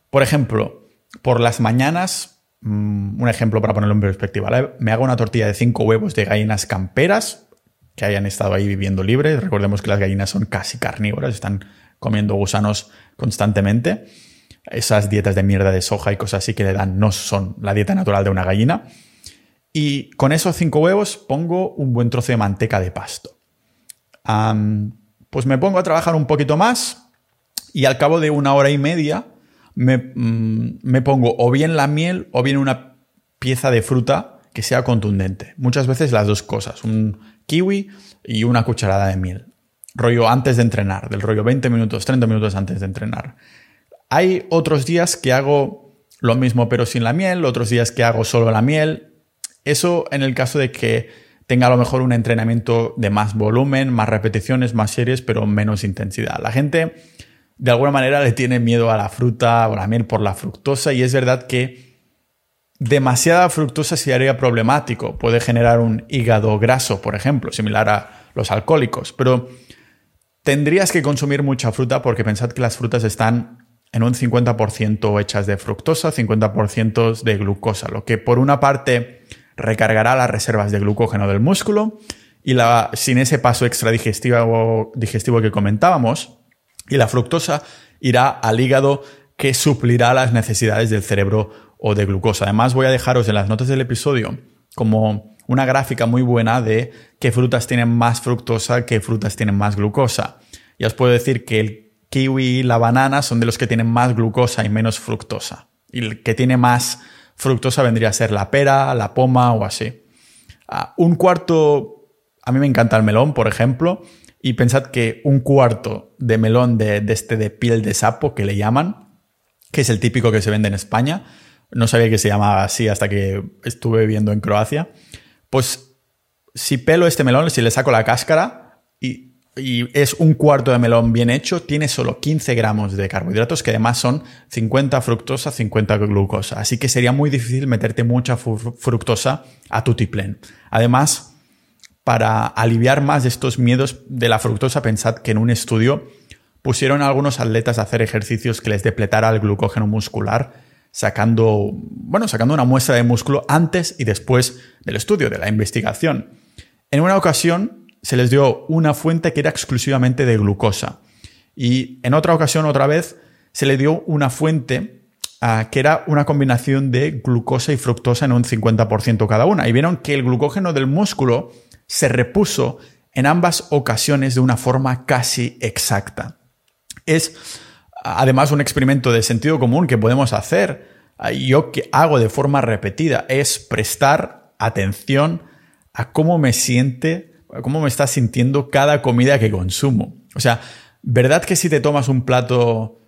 Por ejemplo, por las mañanas, mm, un ejemplo para ponerlo en perspectiva, me hago una tortilla de cinco huevos de gallinas camperas que hayan estado ahí viviendo libres. Recordemos que las gallinas son casi carnívoras, están comiendo gusanos constantemente. Esas dietas de mierda de soja y cosas así que le dan no son la dieta natural de una gallina. Y con esos cinco huevos pongo un buen trozo de manteca de pasto pues me pongo a trabajar un poquito más y al cabo de una hora y media me, mm, me pongo o bien la miel o bien una pieza de fruta que sea contundente. Muchas veces las dos cosas, un kiwi y una cucharada de miel. Rollo antes de entrenar, del rollo 20 minutos, 30 minutos antes de entrenar. Hay otros días que hago lo mismo pero sin la miel, otros días que hago solo la miel. Eso en el caso de que tenga a lo mejor un entrenamiento de más volumen, más repeticiones, más series, pero menos intensidad. La gente de alguna manera le tiene miedo a la fruta o la miel por la fructosa y es verdad que demasiada fructosa sería problemático. Puede generar un hígado graso, por ejemplo, similar a los alcohólicos, pero tendrías que consumir mucha fruta porque pensad que las frutas están en un 50% hechas de fructosa, 50% de glucosa, lo que por una parte recargará las reservas de glucógeno del músculo y la, sin ese paso extra digestivo, digestivo que comentábamos, y la fructosa irá al hígado que suplirá las necesidades del cerebro o de glucosa. Además, voy a dejaros en las notas del episodio como una gráfica muy buena de qué frutas tienen más fructosa, qué frutas tienen más glucosa. Ya os puedo decir que el kiwi la banana son de los que tienen más glucosa y menos fructosa. Y el que tiene más fructosa vendría a ser la pera, la poma o así. Ah, un cuarto, a mí me encanta el melón, por ejemplo, y pensad que un cuarto de melón de, de este de piel de sapo que le llaman, que es el típico que se vende en España, no sabía que se llamaba así hasta que estuve viviendo en Croacia, pues si pelo este melón, si le saco la cáscara y, es un cuarto de melón bien hecho, tiene solo 15 gramos de carbohidratos, que además son 50 fructosa, 50 glucosa. Así que sería muy difícil meterte mucha fructosa a tu tiplen. Además, para aliviar más estos miedos de la fructosa, pensad que en un estudio pusieron a algunos atletas a hacer ejercicios que les depletara el glucógeno muscular sacando, bueno, sacando una muestra de músculo antes y después del estudio, de la investigación. En una ocasión se les dio una fuente que era exclusivamente de glucosa y en otra ocasión, otra vez, se le dio una fuente ah, que era una combinación de glucosa y fructosa en un 50% cada una. Y vieron que el glucógeno del músculo se repuso en ambas ocasiones de una forma casi exacta. Es además un experimento de sentido común que podemos hacer, yo que hago de forma repetida, es prestar atención a cómo me siente, cómo me está sintiendo cada comida que consumo. O sea, ¿verdad que si te tomas un plato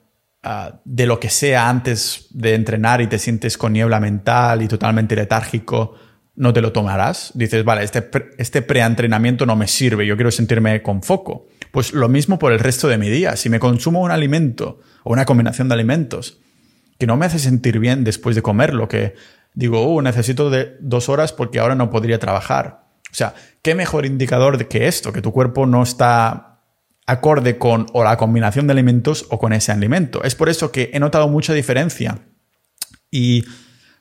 ah, de lo que sea antes de entrenar y te sientes con niebla mental y totalmente letárgico, no te lo tomarás? Dices, vale, este, este preentrenamiento no me sirve, yo quiero sentirme con foco. Pues lo mismo por el resto de mi día. Si me consumo un alimento o una combinación de alimentos que no me hace sentir bien después de comerlo, que digo, oh, necesito de dos horas porque ahora no podría trabajar. O sea, ¿qué mejor indicador de que esto, que tu cuerpo no está acorde con o la combinación de alimentos o con ese alimento? Es por eso que he notado mucha diferencia. Y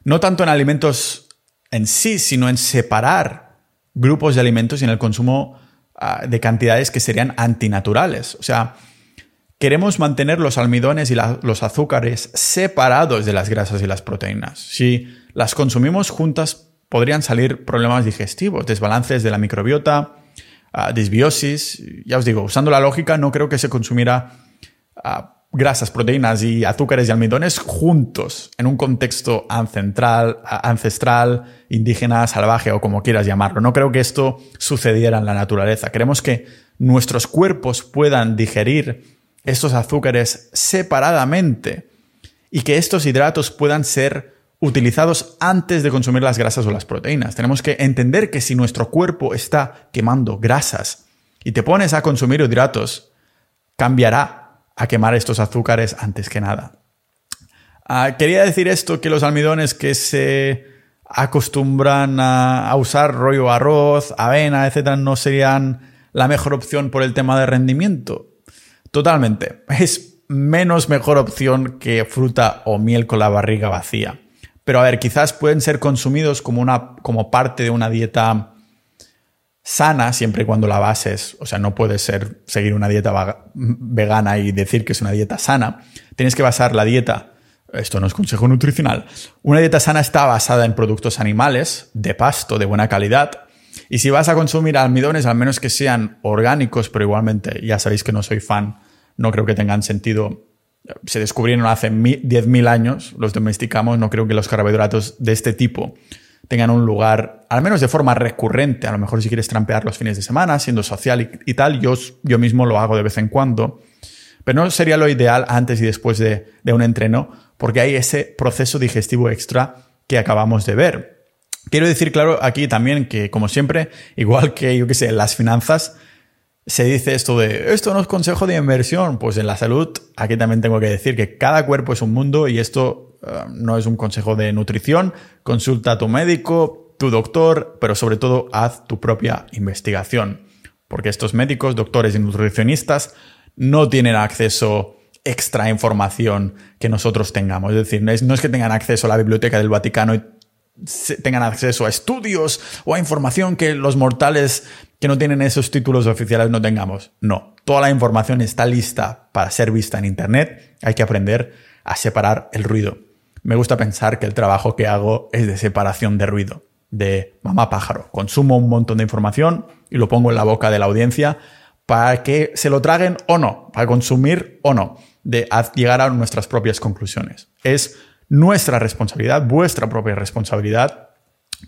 no tanto en alimentos en sí, sino en separar grupos de alimentos y en el consumo Ah, de cantidades que serían antinaturales. O sea, queremos mantener los almidones y los azúcares separados de las grasas y las proteínas. Si las consumimos juntas, podrían salir problemas digestivos, desbalances de la microbiota, ah, disbiosis. Ya os digo, usando la lógica, no creo que se consumiera ah, grasas, proteínas y azúcares y almidones juntos en un contexto ancestral, ancestral, indígena, salvaje o como quieras llamarlo. No creo que esto sucediera en la naturaleza. Queremos que nuestros cuerpos puedan digerir estos azúcares separadamente y que estos hidratos puedan ser utilizados antes de consumir las grasas o las proteínas. Tenemos que entender que si nuestro cuerpo está quemando grasas y te pones a consumir hidratos, cambiará a quemar estos azúcares antes que nada. Ah, quería decir esto, que los almidones que se acostumbran a, usar rollo arroz, avena, etcétera, no serían la mejor opción por el tema de rendimiento. Totalmente. Es menos mejor opción que fruta o miel con la barriga vacía. Pero a ver, quizás pueden ser consumidos como, una, como parte de una dieta sana siempre y cuando la bases, o sea, no puedes ser, seguir una dieta vegana y decir que es una dieta sana. Tienes que basar la dieta, esto no es consejo nutricional, una dieta sana está basada en productos animales, de pasto, de buena calidad. Y si vas a consumir almidones, al menos que sean orgánicos, pero igualmente, ya sabéis que no soy fan, no creo que tengan sentido. Se descubrieron hace 10.000 años, los domesticamos, no creo que los carbohidratos de este tipo tengan un lugar, al menos de forma recurrente, a lo mejor si quieres trampear los fines de semana, siendo social y, tal, yo, yo mismo lo hago de vez en cuando, pero no sería lo ideal antes y después de, un entreno, porque hay ese proceso digestivo extra que acabamos de ver. Quiero decir, claro, aquí también que, como siempre, igual que, yo qué sé, las finanzas, se dice esto de, esto no es consejo de inversión, pues en la salud, aquí también tengo que decir que cada cuerpo es un mundo y esto eh, no es un consejo de nutrición, consulta a tu médico, tu doctor, pero sobre todo haz tu propia investigación, porque estos médicos, doctores y nutricionistas no tienen acceso extra información que nosotros tengamos. Es decir, no es, que tengan acceso a la biblioteca del Vaticano y tengan acceso a estudios o a información que los mortales que no tienen esos títulos oficiales no tengamos. No, toda la información está lista para ser vista en Internet. Hay que aprender a separar el ruido. Me gusta pensar que el trabajo que hago es de separación de ruido, de mamá pájaro. Consumo un montón de información y lo pongo en la boca de la audiencia para que se lo traguen o no, para consumir o no, de llegar a nuestras propias conclusiones. Es nuestra responsabilidad, vuestra propia responsabilidad,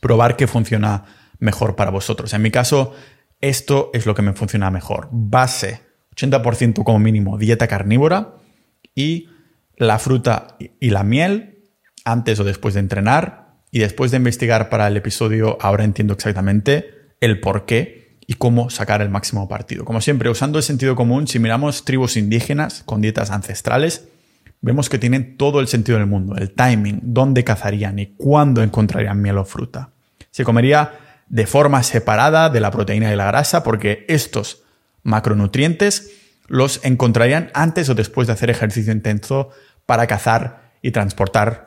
probar que funciona mejor para vosotros. En mi caso, esto es lo que me funciona mejor. Base, 80% como mínimo, dieta carnívora y la fruta y la miel antes o después de entrenar. Y después de investigar para el episodio, ahora entiendo exactamente el por qué y cómo sacar el máximo partido. Como siempre, usando el sentido común, si miramos tribus indígenas con dietas ancestrales, vemos que tienen todo el sentido del mundo, el timing, dónde cazarían y cuándo encontrarían miel o fruta. Se comería de forma separada de la proteína y la grasa porque estos macronutrientes los encontrarían antes o después de hacer ejercicio intenso para cazar y transportar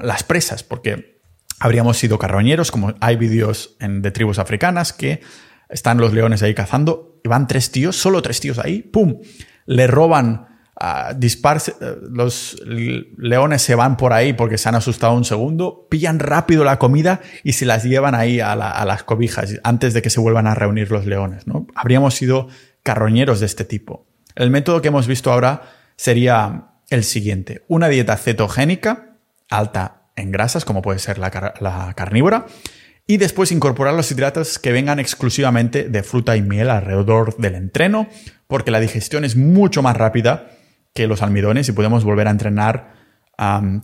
las presas, porque habríamos sido carroñeros, como hay vídeos de tribus africanas que están los leones ahí cazando y van tres tíos, solo tres tíos ahí, ¡pum! Le roban disparse, eh, los leones se van por ahí porque se han asustado un segundo, pillan rápido la comida y se las llevan ahí a, las cobijas antes de que se vuelvan a reunir los leones. ¿no? Habríamos sido carroñeros de este tipo. El método que hemos visto ahora sería el siguiente. Una dieta cetogénica, alta en grasas, como puede ser la, la carnívora, y después incorporar los hidratos que vengan exclusivamente de fruta y miel alrededor del entreno, porque la digestión es mucho más rápida que los almidones y podemos volver a entrenar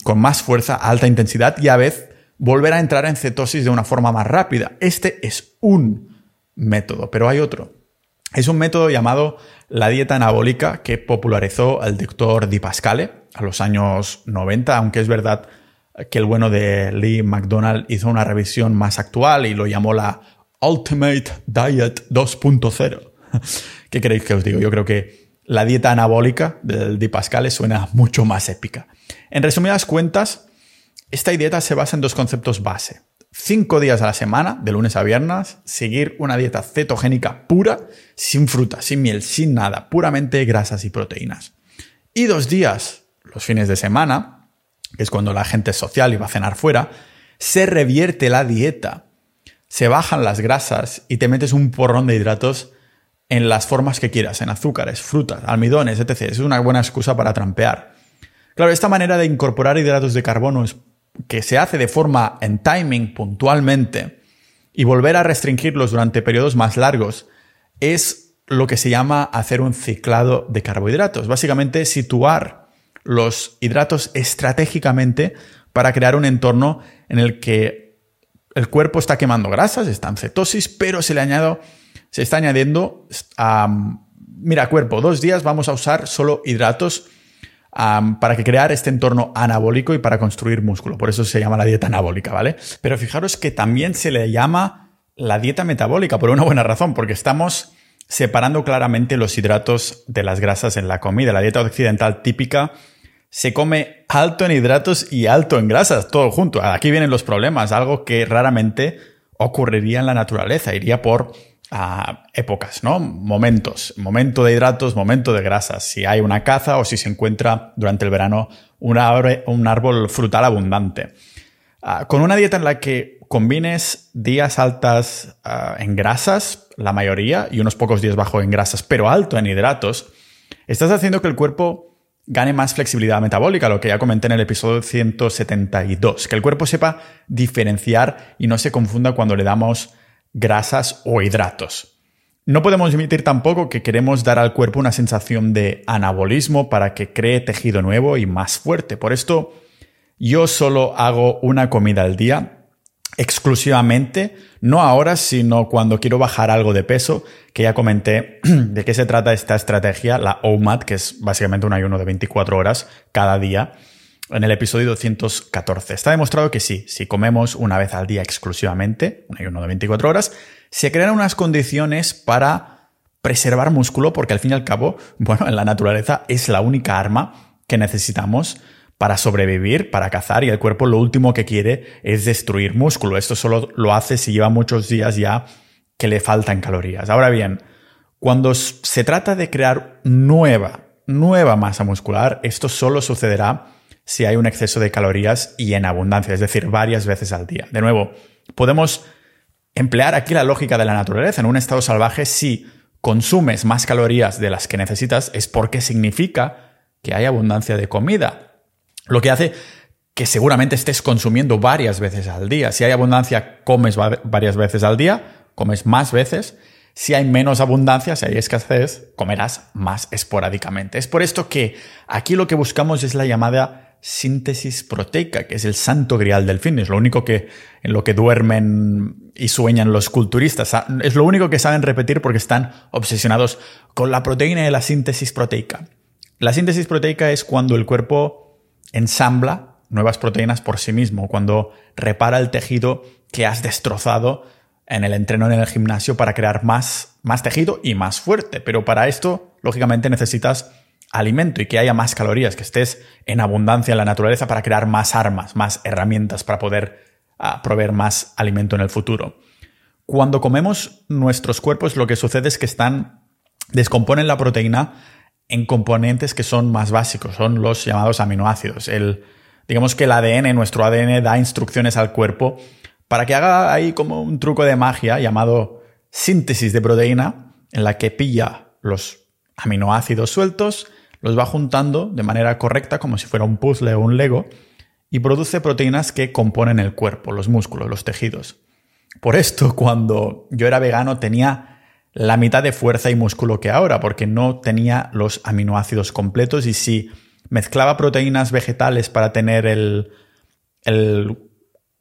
con más fuerza, alta intensidad y a vez volver a entrar en cetosis de una forma más rápida. Este es un método, pero hay otro. Es un método llamado la dieta anabólica que popularizó el doctor Di Pascale a los años 90, aunque es verdad que el bueno de Lee McDonald hizo una revisión más actual y lo llamó la Ultimate Diet 2.0. ¿Qué queréis que os diga? Yo creo que la dieta anabólica del Di Pascal suena mucho más épica. En resumidas cuentas, esta dieta se basa en dos conceptos base. Cinco días a la semana, de lunes a viernes, seguir una dieta cetogénica pura, sin fruta, sin miel, sin nada, puramente grasas y proteínas. Y dos días, los fines de semana, que es cuando la gente es social y va a cenar fuera, se revierte la dieta, se bajan las grasas y te metes un porrón de hidratos en las formas que quieras, en azúcares, frutas, almidones, etc. Es una buena excusa para trampear. Claro, esta manera de incorporar hidratos de carbono que se hace de forma en timing, puntualmente, y volver a restringirlos durante periodos más largos, es lo que se llama hacer un ciclado de carbohidratos. Básicamente, situar los hidratos estratégicamente para crear un entorno en el que el cuerpo está quemando grasas, está en cetosis, pero se le añade se está añadiendo a... mira, cuerpo, dos días vamos a usar solo hidratos para que crear este entorno anabólico y para construir músculo. Por eso se llama la dieta anabólica, ¿vale? Pero fijaros que también se le llama la dieta metabólica por una buena razón, porque estamos separando claramente los hidratos de las grasas en la comida. La dieta occidental típica se come alto en hidratos y alto en grasas, todo junto. Aquí vienen los problemas, algo que raramente ocurriría en la naturaleza, iría por épocas, ¿no? Momentos, momento de hidratos, momento de grasas, si hay una caza o si se encuentra durante el verano un, árbol frutal abundante. Ah, con una dieta en la que combines días altas ah, en grasas, la mayoría, y unos pocos días bajo en grasas, pero alto en hidratos, estás haciendo que el cuerpo gane más flexibilidad metabólica, lo que ya comenté en el episodio 172, que el cuerpo sepa diferenciar y no se confunda cuando le damos grasas o hidratos. No podemos admitir tampoco que queremos dar al cuerpo una sensación de anabolismo para que cree tejido nuevo y más fuerte. Por esto, yo solo hago una comida al día exclusivamente, no ahora, sino cuando quiero bajar algo de peso, que ya comenté de qué se trata esta estrategia, la OMAD, que es básicamente un ayuno de 24 horas cada día en el episodio 214. Está demostrado que sí, si comemos una vez al día exclusivamente, un ayuno de 24 horas, se crean unas condiciones para preservar músculo, porque al fin y al cabo, bueno, en la naturaleza es la única arma que necesitamos para sobrevivir, para cazar, y el cuerpo lo último que quiere es destruir músculo. Esto solo lo hace si lleva muchos días ya que le faltan calorías. Ahora bien, cuando se trata de crear nueva, nueva masa muscular, esto solo sucederá si hay un exceso de calorías y en abundancia, es decir, varias veces al día. De nuevo, podemos emplear aquí la lógica de la naturaleza. En un estado salvaje, si consumes más calorías de las que necesitas, es porque significa que hay abundancia de comida. Lo que hace que seguramente estés consumiendo varias veces al día. Si hay abundancia, comes varias veces al día, comes más veces. Si hay menos abundancia, si hay escasez, comerás más esporádicamente. Es por esto que aquí lo que buscamos es la llamada síntesis proteica, que es el santo grial del fitness. Lo único que en lo que duermen y sueñan los culturistas es lo único que saben repetir porque están obsesionados con la proteína y la síntesis proteica. La síntesis proteica es cuando el cuerpo ensambla nuevas proteínas por sí mismo, cuando repara el tejido que has destrozado en el entreno en el gimnasio para crear más, más tejido y más fuerte. Pero para esto, lógicamente, necesitas alimento y que haya más calorías, que estés en abundancia en la naturaleza para crear más armas, más herramientas para poder ah, proveer más alimento en el futuro. Cuando comemos nuestros cuerpos, lo que sucede es que están, descomponen la proteína en componentes que son más básicos, son los llamados aminoácidos. El, digamos que el ADN, nuestro ADN, da instrucciones al cuerpo para que haga ahí como un truco de magia llamado síntesis de proteína, en la que pilla los aminoácidos sueltos, los va juntando de manera correcta, como si fuera un puzzle o un Lego, y produce proteínas que componen el cuerpo, los músculos, los tejidos. Por esto, cuando yo era vegano, tenía la mitad de fuerza y músculo que ahora, porque no tenía los aminoácidos completos y si mezclaba proteínas vegetales para tener el, el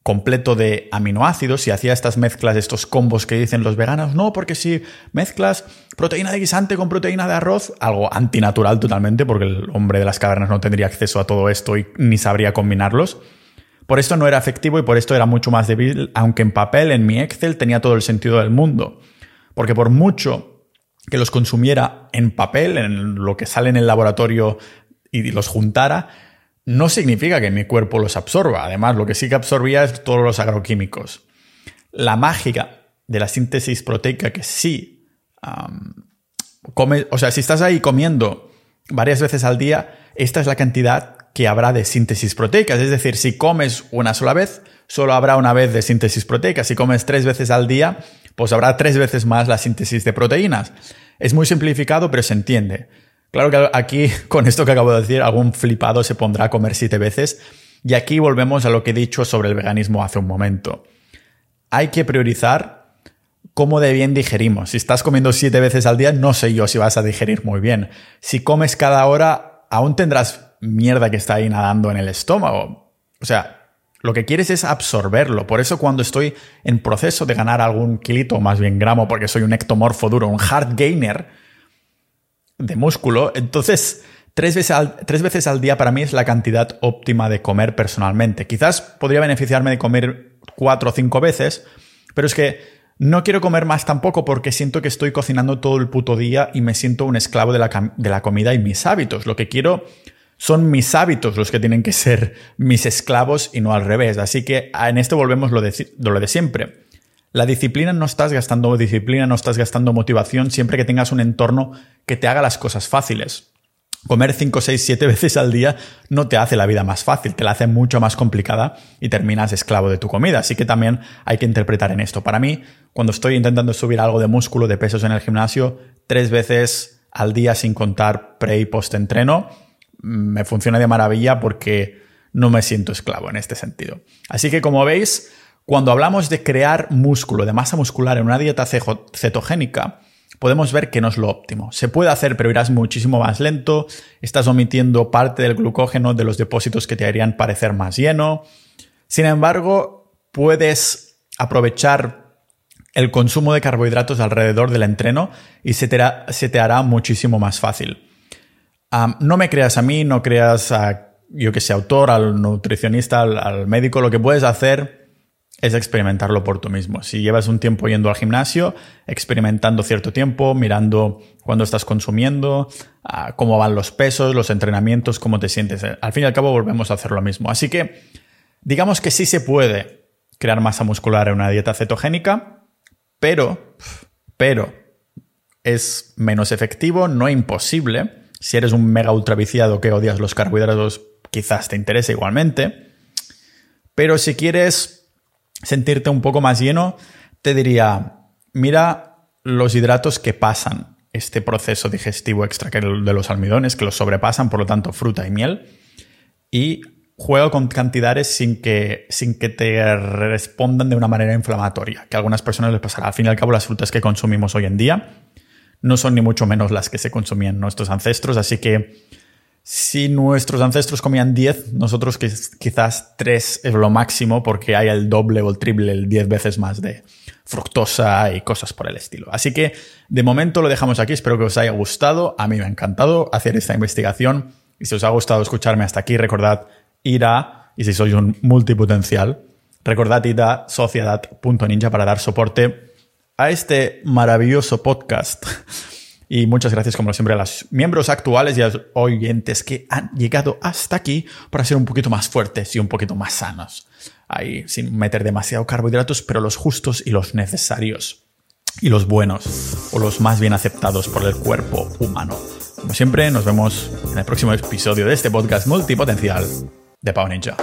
completo de aminoácidos, si hacía estas mezclas, estos combos que dicen los veganos, no, porque si mezclas proteína de guisante con proteína de arroz, algo antinatural totalmente, porque el hombre de las cavernas no tendría acceso a todo esto y ni sabría combinarlos. Por esto no era efectivo y por esto era mucho más débil, aunque en papel, en mi Excel, tenía todo el sentido del mundo. Porque por mucho que los consumiera en papel, en lo que sale en el laboratorio y los juntara, no significa que mi cuerpo los absorba. Además, lo que sí que absorbía es todos los agroquímicos. La mágica de la síntesis proteica que sí come, o sea, si estás ahí comiendo varias veces al día, esta es la cantidad que habrá de síntesis proteicas. Es decir, si comes una sola vez, solo habrá una vez de síntesis proteica. Si comes tres veces al día, pues habrá tres veces más la síntesis de proteínas. Es muy simplificado, pero se entiende. Claro que aquí, con esto que acabo de decir, algún flipado se pondrá a comer siete veces. Y aquí volvemos a lo que he dicho sobre el veganismo hace un momento. Hay que priorizar cómo de bien digerimos. Si estás comiendo siete veces al día, no sé yo si vas a digerir muy bien. Si comes cada hora, aún tendrás mierda que está ahí nadando en el estómago. O sea, lo que quieres es absorberlo. Por eso cuando estoy en proceso de ganar algún kilito, más bien gramo, porque soy un ectomorfo duro, un hard gainer de músculo, entonces tres veces, al, tres veces al día para mí es la cantidad óptima de comer personalmente. Quizás podría beneficiarme de comer cuatro o cinco veces, pero es que no quiero comer más tampoco porque siento que estoy cocinando todo el puto día y me siento un esclavo de la, de la comida y mis hábitos. Lo que quiero son mis hábitos los que tienen que ser mis esclavos y no al revés. Así que en esto volvemos lo de, lo de siempre. La disciplina no estás gastando disciplina, no estás gastando motivación siempre que tengas un entorno que te haga las cosas fáciles. Comer 5, 6, 7 veces al día no te hace la vida más fácil, te la hace mucho más complicada y terminas esclavo de tu comida. Así que también hay que interpretar en esto. Para mí, cuando estoy intentando subir algo de músculo, de pesos en el gimnasio, tres veces al día sin contar pre y post entreno, me funciona de maravilla porque no me siento esclavo en este sentido. Así que como veis, cuando hablamos de crear músculo, de masa muscular en una dieta cetogénica, podemos ver que no es lo óptimo. Se puede hacer, pero irás muchísimo más lento, estás omitiendo parte del glucógeno de los depósitos que te harían parecer más lleno. Sin embargo, puedes aprovechar el consumo de carbohidratos alrededor del entreno y se te, hará muchísimo más fácil no me creas a mí, no creas a, yo que sé, autor, al nutricionista, al, médico. Lo que puedes hacer es experimentarlo por tú mismo. Si llevas un tiempo yendo al gimnasio, experimentando cierto tiempo, mirando cuándo estás consumiendo, ah, cómo van los pesos, los entrenamientos, cómo te sientes. Al fin y al cabo volvemos a hacer lo mismo. Así que digamos que sí se puede crear masa muscular en una dieta cetogénica, pero, pero es menos efectivo, no imposible. Si eres un mega ultra viciado que odias los carbohidratos, quizás te interese igualmente. Pero si quieres sentirte un poco más lleno, te diría, mira los hidratos que pasan este proceso digestivo extra que de los almidones, que los sobrepasan, por lo tanto, fruta y miel, y juega con cantidades sin que, sin que te respondan de una manera inflamatoria, que a algunas personas les pasará. Al fin y al cabo, las frutas que consumimos hoy en día no son ni mucho menos las que se consumían nuestros ancestros, así que si nuestros ancestros comían 10, nosotros quizás 3 es lo máximo porque hay el doble o el triple, el 10 veces más de fructosa y cosas por el estilo. Así que de momento lo dejamos aquí, espero que os haya gustado, a mí me ha encantado hacer esta investigación y si os ha gustado escucharme hasta aquí, recordad ir a, y si sois un multipotencial, recordad ir a sociedad.ninja para dar soporte a este maravilloso podcast y muchas gracias, como siempre, a los miembros actuales y a los oyentes que han llegado hasta aquí para ser un poquito más fuertes y un poquito más sanos. Ahí, sin meter demasiado carbohidratos, pero los justos y los necesarios. Y los buenos, o los más bien aceptados por el cuerpo humano. Como siempre, nos vemos en el próximo episodio de este podcast multipotencial de Pau Ninja.